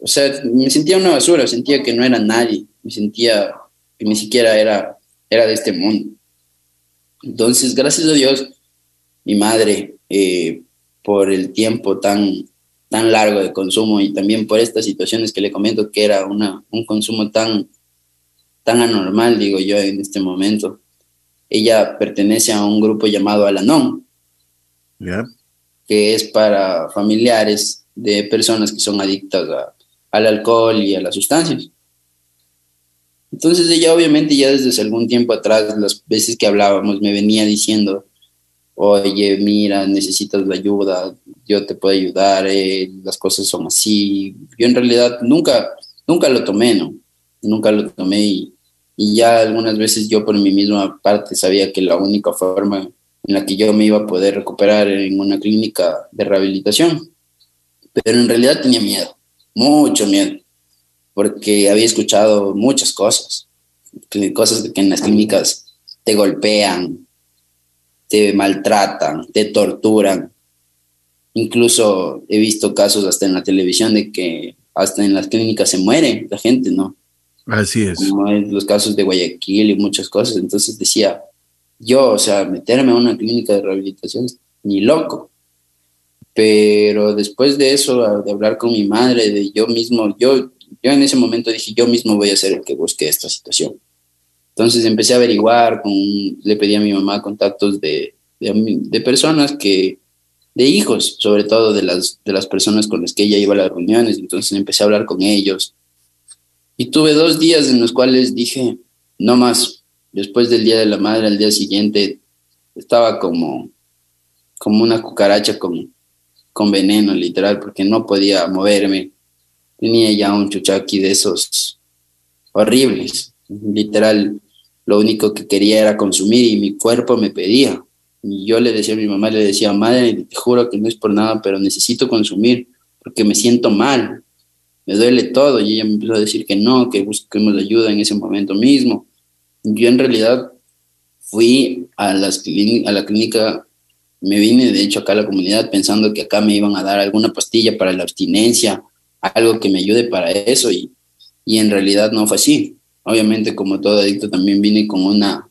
o sea, me sentía una basura, sentía que no era nadie, me sentía que ni siquiera era, era de este mundo. Entonces, gracias a Dios, mi madre, eh, por el tiempo tan, tan largo de consumo y también por estas situaciones que le comento que era una, un consumo tan, tan anormal, digo yo, en este momento. Ella pertenece a un grupo llamado Alanon, que es para familiares de personas que son adictas a, al alcohol y a las sustancias. Entonces ella obviamente ya desde algún tiempo atrás, las veces que hablábamos, me venía diciendo, oye, mira, necesitas la ayuda, yo te puedo ayudar, eh, las cosas son así. Yo en realidad nunca, nunca lo tomé, ¿no? Nunca lo tomé y, y ya algunas veces yo por mi misma parte sabía que la única forma en la que yo me iba a poder recuperar en una clínica de rehabilitación. Pero en realidad tenía miedo mucho miedo, porque había escuchado muchas cosas, cosas que en las clínicas te golpean, te maltratan, te torturan. Incluso he visto casos hasta en la televisión de que hasta en las clínicas se muere la gente, ¿no? Así es. Como los casos de Guayaquil y muchas cosas. Entonces decía, yo, o sea, meterme a una clínica de rehabilitación, ni loco pero después de eso, de hablar con mi madre, de yo mismo, yo, yo en ese momento dije, yo mismo voy a ser el que busque esta situación. Entonces empecé a averiguar, le pedí a mi mamá contactos de, de, personas que, de hijos, sobre todo de las, de las personas con las que ella iba a las reuniones, entonces empecé a hablar con ellos. Y tuve dos días en los cuales dije, no más, después del Día de la Madre, al día siguiente, estaba como, como una cucaracha con, con veneno, literal, porque no podía moverme. Tenía ya un chuchaqui de esos horribles. Literal, lo único que quería era consumir y mi cuerpo me pedía. Y yo le decía a mi mamá, le decía, madre, te juro que no es por nada, pero necesito consumir porque me siento mal, me duele todo. Y ella me empezó a decir que no, que busquemos ayuda en ese momento mismo. Yo en realidad fui a, la clínica me vine de hecho acá a la comunidad pensando que acá me iban a dar alguna pastilla para la abstinencia, algo que me ayude para eso y, y en realidad no fue así. Obviamente como todo adicto también vine con una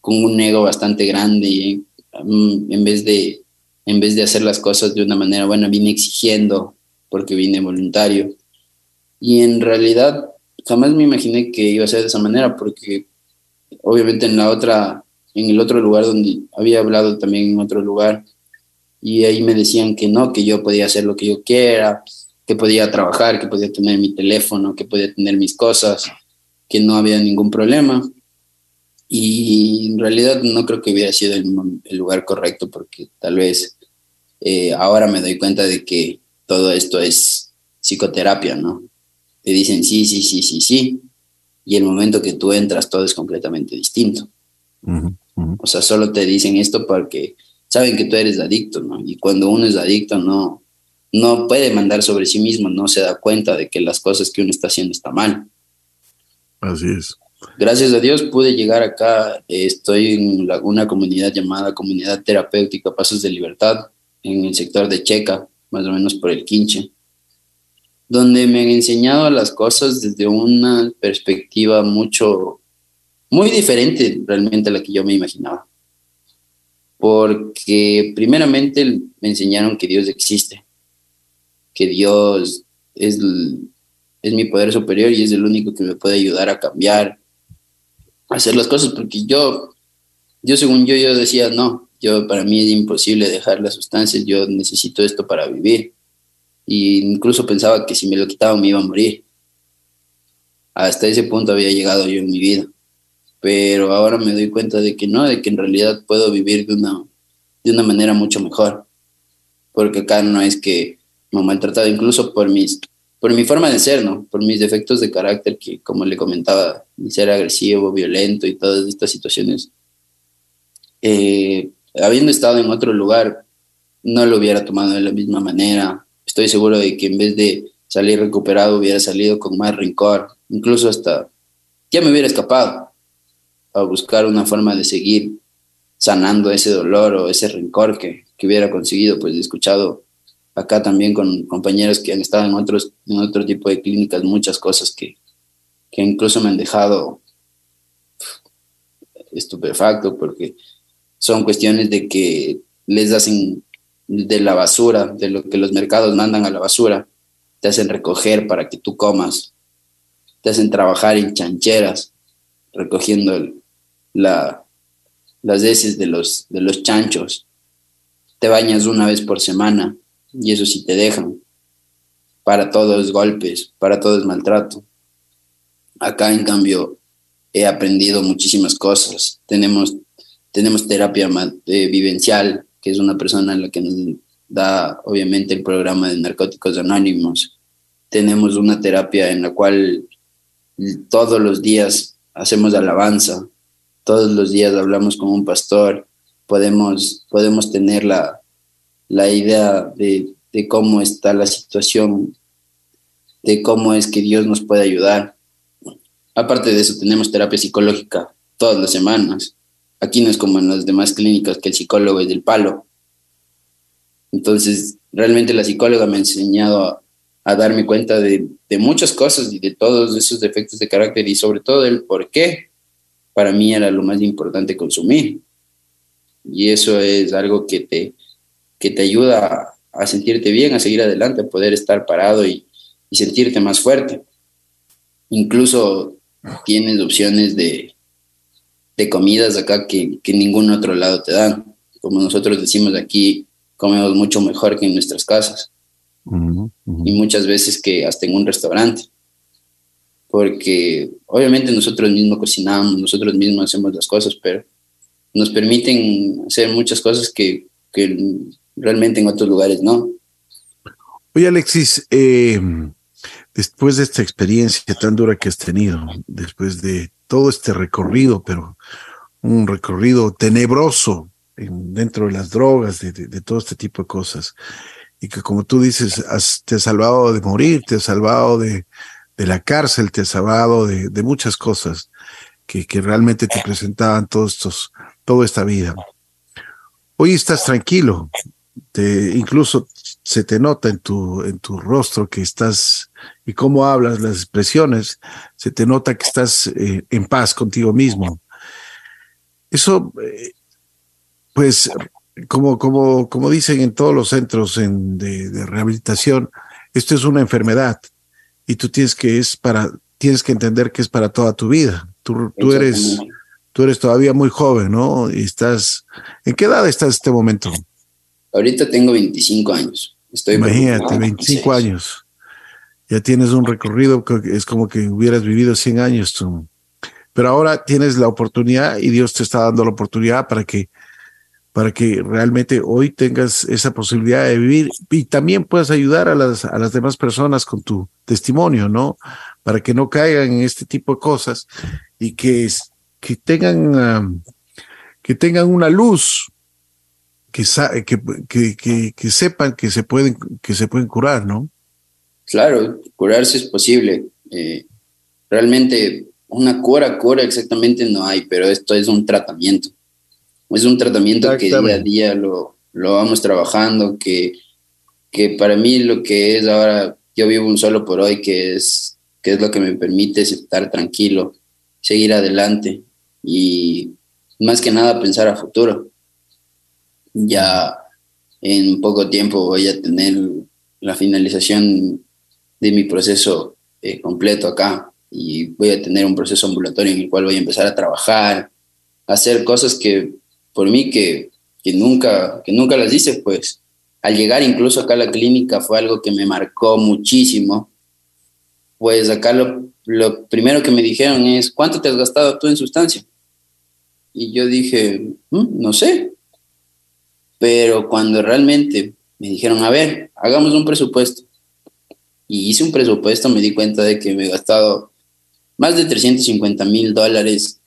con un ego bastante grande y mm, vez de en vez de hacer las cosas de una manera buena vine exigiendo porque vine voluntario. Y en realidad jamás me imaginé que iba a ser de esa manera porque obviamente en la otra en el otro lugar donde había hablado también en otro lugar y ahí me decían que no, que yo podía hacer lo que yo quiera, que podía trabajar, que podía tener mi teléfono, que podía tener mis cosas, que no había ningún problema. Y en realidad no creo que hubiera sido el, lugar correcto porque tal vez eh, ahora me doy cuenta de que todo esto es psicoterapia, ¿no? Te dicen sí, sí, sí, sí, sí, y el momento que tú entras todo es completamente distinto. O sea, solo te dicen esto porque saben que tú eres adicto, ¿no? Y cuando uno es adicto, no, no puede mandar sobre sí mismo, no se da cuenta de que las cosas que uno está haciendo está mal. Así es. Gracias a Dios pude llegar acá. Estoy en una comunidad llamada Comunidad Terapéutica Pasos de Libertad, en el sector de Checa, más o menos por el Quinche, donde me han enseñado las cosas desde una perspectiva mucho muy diferente realmente a la que yo me imaginaba. Porque primeramente me enseñaron que Dios existe, que Dios es, es mi poder superior y es el único que me puede ayudar a cambiar, a hacer las cosas, porque yo, yo según yo, yo decía, no, yo para mí es imposible dejar las sustancias, yo necesito esto para vivir. Incluso pensaba que si me lo quitaba me iba a morir. Hasta ese punto había llegado yo en mi vida. Pero ahora me doy cuenta de que no, de que en realidad puedo vivir de una, de una manera mucho mejor. Porque acá no es que me han maltratado, incluso por mis por mi forma de ser, ¿no? Por mis defectos de carácter, que como le comentaba, ser agresivo, violento y todas estas situaciones. Eh, habiendo estado en otro lugar, no lo hubiera tomado de la misma manera. Estoy seguro de que en vez de salir recuperado, hubiera salido con más rencor, incluso hasta ya me hubiera escapado a buscar una forma de seguir sanando ese dolor o ese rencor que, que hubiera conseguido, pues he escuchado acá también con compañeros que han estado en, otros, en otro tipo de clínicas, muchas cosas que, que incluso me han dejado estupefacto porque son cuestiones de que les hacen de la basura, de lo que los mercados mandan a la basura, te hacen recoger para que tú comas, te hacen trabajar en chancheras, recogiendo la, las heces de los, de los chanchos, te bañas una vez por semana, y eso sí te dejan. Para todos golpes, para todo es maltrato. Acá, en cambio, he aprendido muchísimas cosas. Tenemos, tenemos terapia eh, vivencial, que es una persona a la que nos da, obviamente, el programa de Narcóticos Anónimos. Tenemos una terapia en la cual todos los días hacemos alabanza, todos los días hablamos con un pastor, podemos, podemos tener la, la idea de, cómo está la situación, de cómo es que Dios nos puede ayudar. Aparte de eso, tenemos terapia psicológica todas las semanas. Aquí no es como en las demás clínicas que el psicólogo es del palo. Entonces, realmente la psicóloga me ha enseñado a, darme cuenta de, muchas cosas y de todos esos defectos de carácter y sobre todo el por qué para mí era lo más importante consumir. Y eso es algo que te, que te ayuda a sentirte bien, a seguir adelante, a poder estar parado y, sentirte más fuerte. Incluso tienes opciones de, de comidas acá que, que ningún otro lado te dan. Como nosotros decimos aquí, comemos mucho mejor que en nuestras casas. Y muchas veces que hasta en un restaurante. Porque obviamente nosotros mismos cocinamos, nosotros mismos hacemos las cosas, pero nos permiten hacer muchas cosas que, que realmente en otros lugares no. Oye, Alexis, eh, después de esta experiencia tan dura que has tenido, después de todo este recorrido, pero un recorrido tenebroso dentro de las drogas, de, todo este tipo de cosas, y que como tú dices, te has salvado de morir, te has salvado de, la cárcel, te has salvado de, muchas cosas que, que realmente te presentaban todos estos, toda esta vida. Hoy estás tranquilo, te, incluso se te nota en tu, en tu rostro que estás, y cómo hablas, las expresiones, se te nota que estás eh, en paz contigo mismo. Eso, eh, pues, como, como, como dicen en todos los centros de, rehabilitación, esto es una enfermedad y tú tienes que, es para, tienes que entender que es para toda tu vida. Tú, tú eres, tú eres todavía muy joven, ¿no? Y estás, ¿en qué edad estás en este momento? Ahorita tengo 25 años. Estoy Imagínate, 25 años. Ya tienes un recorrido que es como que hubieras vivido 100 años tú. Pero ahora tienes la oportunidad y Dios te está dando la oportunidad para que para que realmente hoy tengas esa posibilidad de vivir y también puedas ayudar a las, a las demás personas con tu testimonio, ¿no? Para que no caigan en este tipo de cosas y que, que tengan, que tengan una luz que, que, que, sepan que se, pueden, que se pueden curar, ¿no? Claro, curarse es posible. Eh, realmente una cura, cura exactamente no hay, pero esto es un tratamiento. Es un tratamiento que día a día lo, lo vamos trabajando, que, que para mí lo que es ahora, yo vivo un solo por hoy, que es, que es lo que me permite estar tranquilo, seguir adelante y más que nada pensar a futuro ya en poco tiempo voy a tener la finalización de mi proceso eh, completo acá y voy a tener un proceso ambulatorio en el cual voy a empezar a trabajar, a hacer cosas que por mí que, que, nunca, que nunca las hice, pues al llegar incluso acá a la clínica fue algo que me marcó muchísimo. Pues acá lo, lo primero que me dijeron es, ¿cuánto te has gastado tú en sustancia? Y yo dije, mm, no sé. Pero cuando realmente me dijeron, a ver, hagamos un presupuesto. Y hice un presupuesto, me di cuenta de que me he gastado más de 350 mil dólares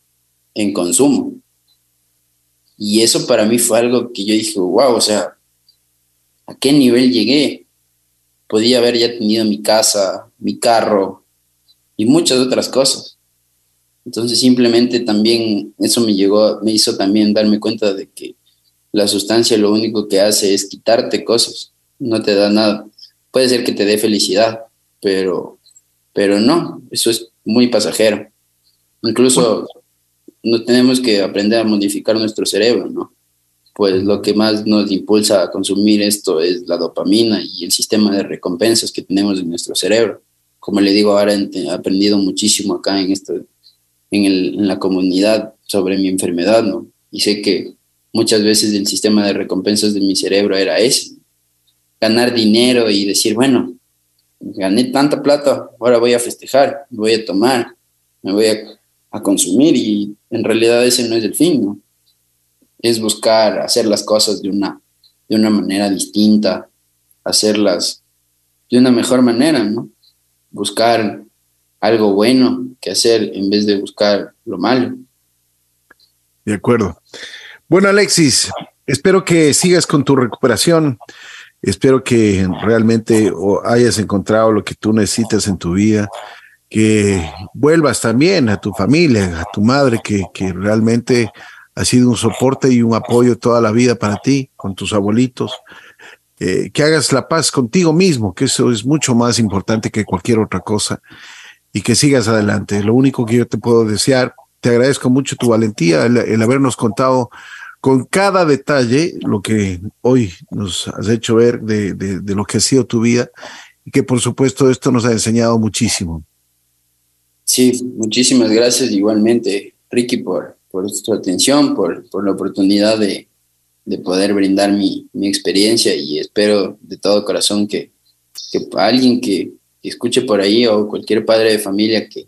en consumo. Y eso para mí fue algo que yo dije, wow, o sea, ¿a qué nivel llegué? Podía haber ya tenido mi casa, mi carro y muchas otras cosas. Entonces simplemente también eso me llegó, me hizo también darme cuenta de que la sustancia lo único que hace es quitarte cosas, no te da nada. Puede ser que te dé felicidad, pero, pero no, eso es muy pasajero. Incluso no tenemos que aprender a modificar nuestro cerebro, ¿no? Pues lo que más nos impulsa a consumir esto es la dopamina y el sistema de recompensas que tenemos en nuestro cerebro. Como le digo, ahora he aprendido muchísimo acá en, esto, en, el, en la comunidad sobre mi enfermedad, ¿no? Y sé que muchas veces el sistema de recompensas de mi cerebro era ese, ganar dinero y decir, bueno, gané tanta plata, ahora voy a festejar, voy a tomar, me voy a, consumir y en realidad ese no es el fin, ¿no? Es buscar hacer las cosas de una, de una manera distinta, hacerlas de una mejor manera, ¿no? Buscar algo bueno que hacer en vez de buscar lo malo. De acuerdo. Bueno, Alexis, espero que sigas con tu recuperación. Espero que realmente hayas encontrado lo que tú necesitas en tu vida, que vuelvas también a tu familia, a tu madre, que, que realmente ha sido un soporte y un apoyo toda la vida para ti, con tus abuelitos. Eh, que hagas la paz contigo mismo, que eso es mucho más importante que cualquier otra cosa, y que sigas adelante. Lo único que yo te puedo desear, te agradezco mucho tu valentía, el habernos contado con cada detalle lo que hoy nos has hecho ver de, de, lo que ha sido tu vida y que por supuesto esto nos ha enseñado muchísimo. Sí, muchísimas gracias igualmente, Ricky, por, por tu atención, por, por la oportunidad de, de poder brindar mi, mi, experiencia y espero de todo corazón que, que alguien que, escuche por ahí o cualquier padre de familia que,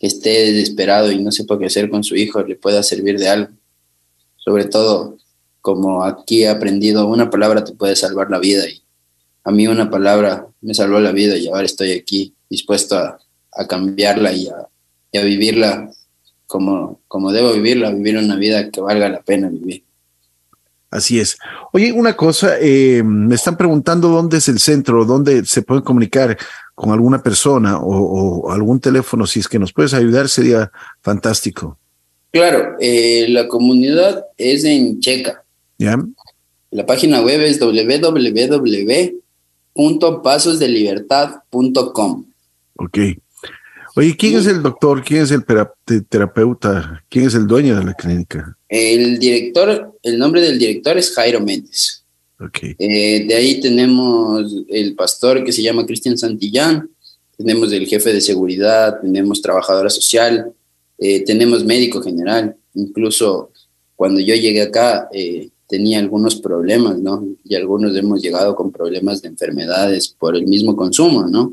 que esté desesperado y no sepa qué hacer con su hijo le pueda servir de algo sobre todo como aquí he aprendido, una palabra te puede salvar la vida y a mí una palabra me salvó la vida y ahora estoy aquí dispuesto a, cambiarla y a, vivirla como, como debo vivirla, vivir una vida que valga la pena vivir. Así es. Oye, una cosa, eh, me están preguntando dónde es el centro, dónde se pueden comunicar con alguna persona o, o algún teléfono. Si es que nos puedes ayudar, sería fantástico. Claro, eh, la comunidad es en Checa. ¿Ya? La página web es www.pasosdelibertad.com. Ok. Oye, ¿quién es el doctor? ¿Quién es el terapeuta? ¿Quién es el dueño de la clínica? El director, el nombre del director es Jairo Méndez. Okay. Eh, de ahí tenemos el pastor que se llama Cristian Santillán, tenemos el jefe de seguridad, tenemos trabajadora social, eh, tenemos médico general, incluso cuando yo llegué acá eh, tenía algunos problemas, ¿no? Y algunos hemos llegado con problemas de enfermedades por el mismo consumo, ¿no?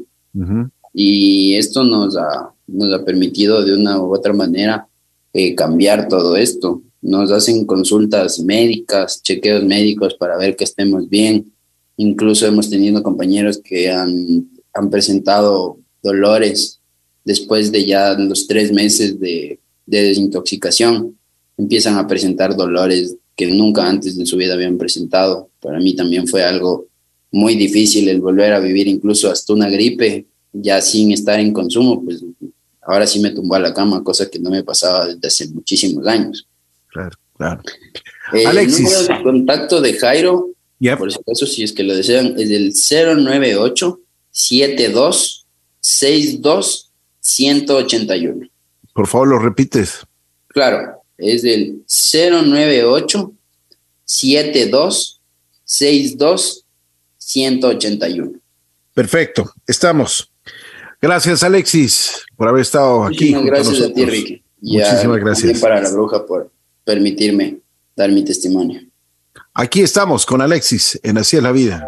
Y esto nos ha, nos ha permitido de una u otra manera eh, cambiar todo esto. Nos hacen consultas médicas, chequeos médicos para ver que estemos bien. Incluso hemos tenido compañeros que han, han presentado dolores después de ya los tres meses de, desintoxicación, empiezan a presentar dolores que nunca antes de su vida habían presentado. Para mí también fue algo muy difícil el volver a vivir incluso hasta una gripe, ya sin estar en consumo, pues ahora sí me tumbó a la cama, cosa que no me pasaba desde hace muchísimos años. Claro, claro. El número de contacto de Jairo, por eso si es que lo desean, es el 098 72 62 181. Por favor, lo repites. Claro, es del 098 72 62 181. Perfecto, estamos. Gracias, Alexis, por haber estado aquí. Muchísimas gracias a, ti, Ricky. Muchísimas gracias. para la bruja por permitirme dar mi testimonio. Aquí estamos con Alexis en Así es la vida.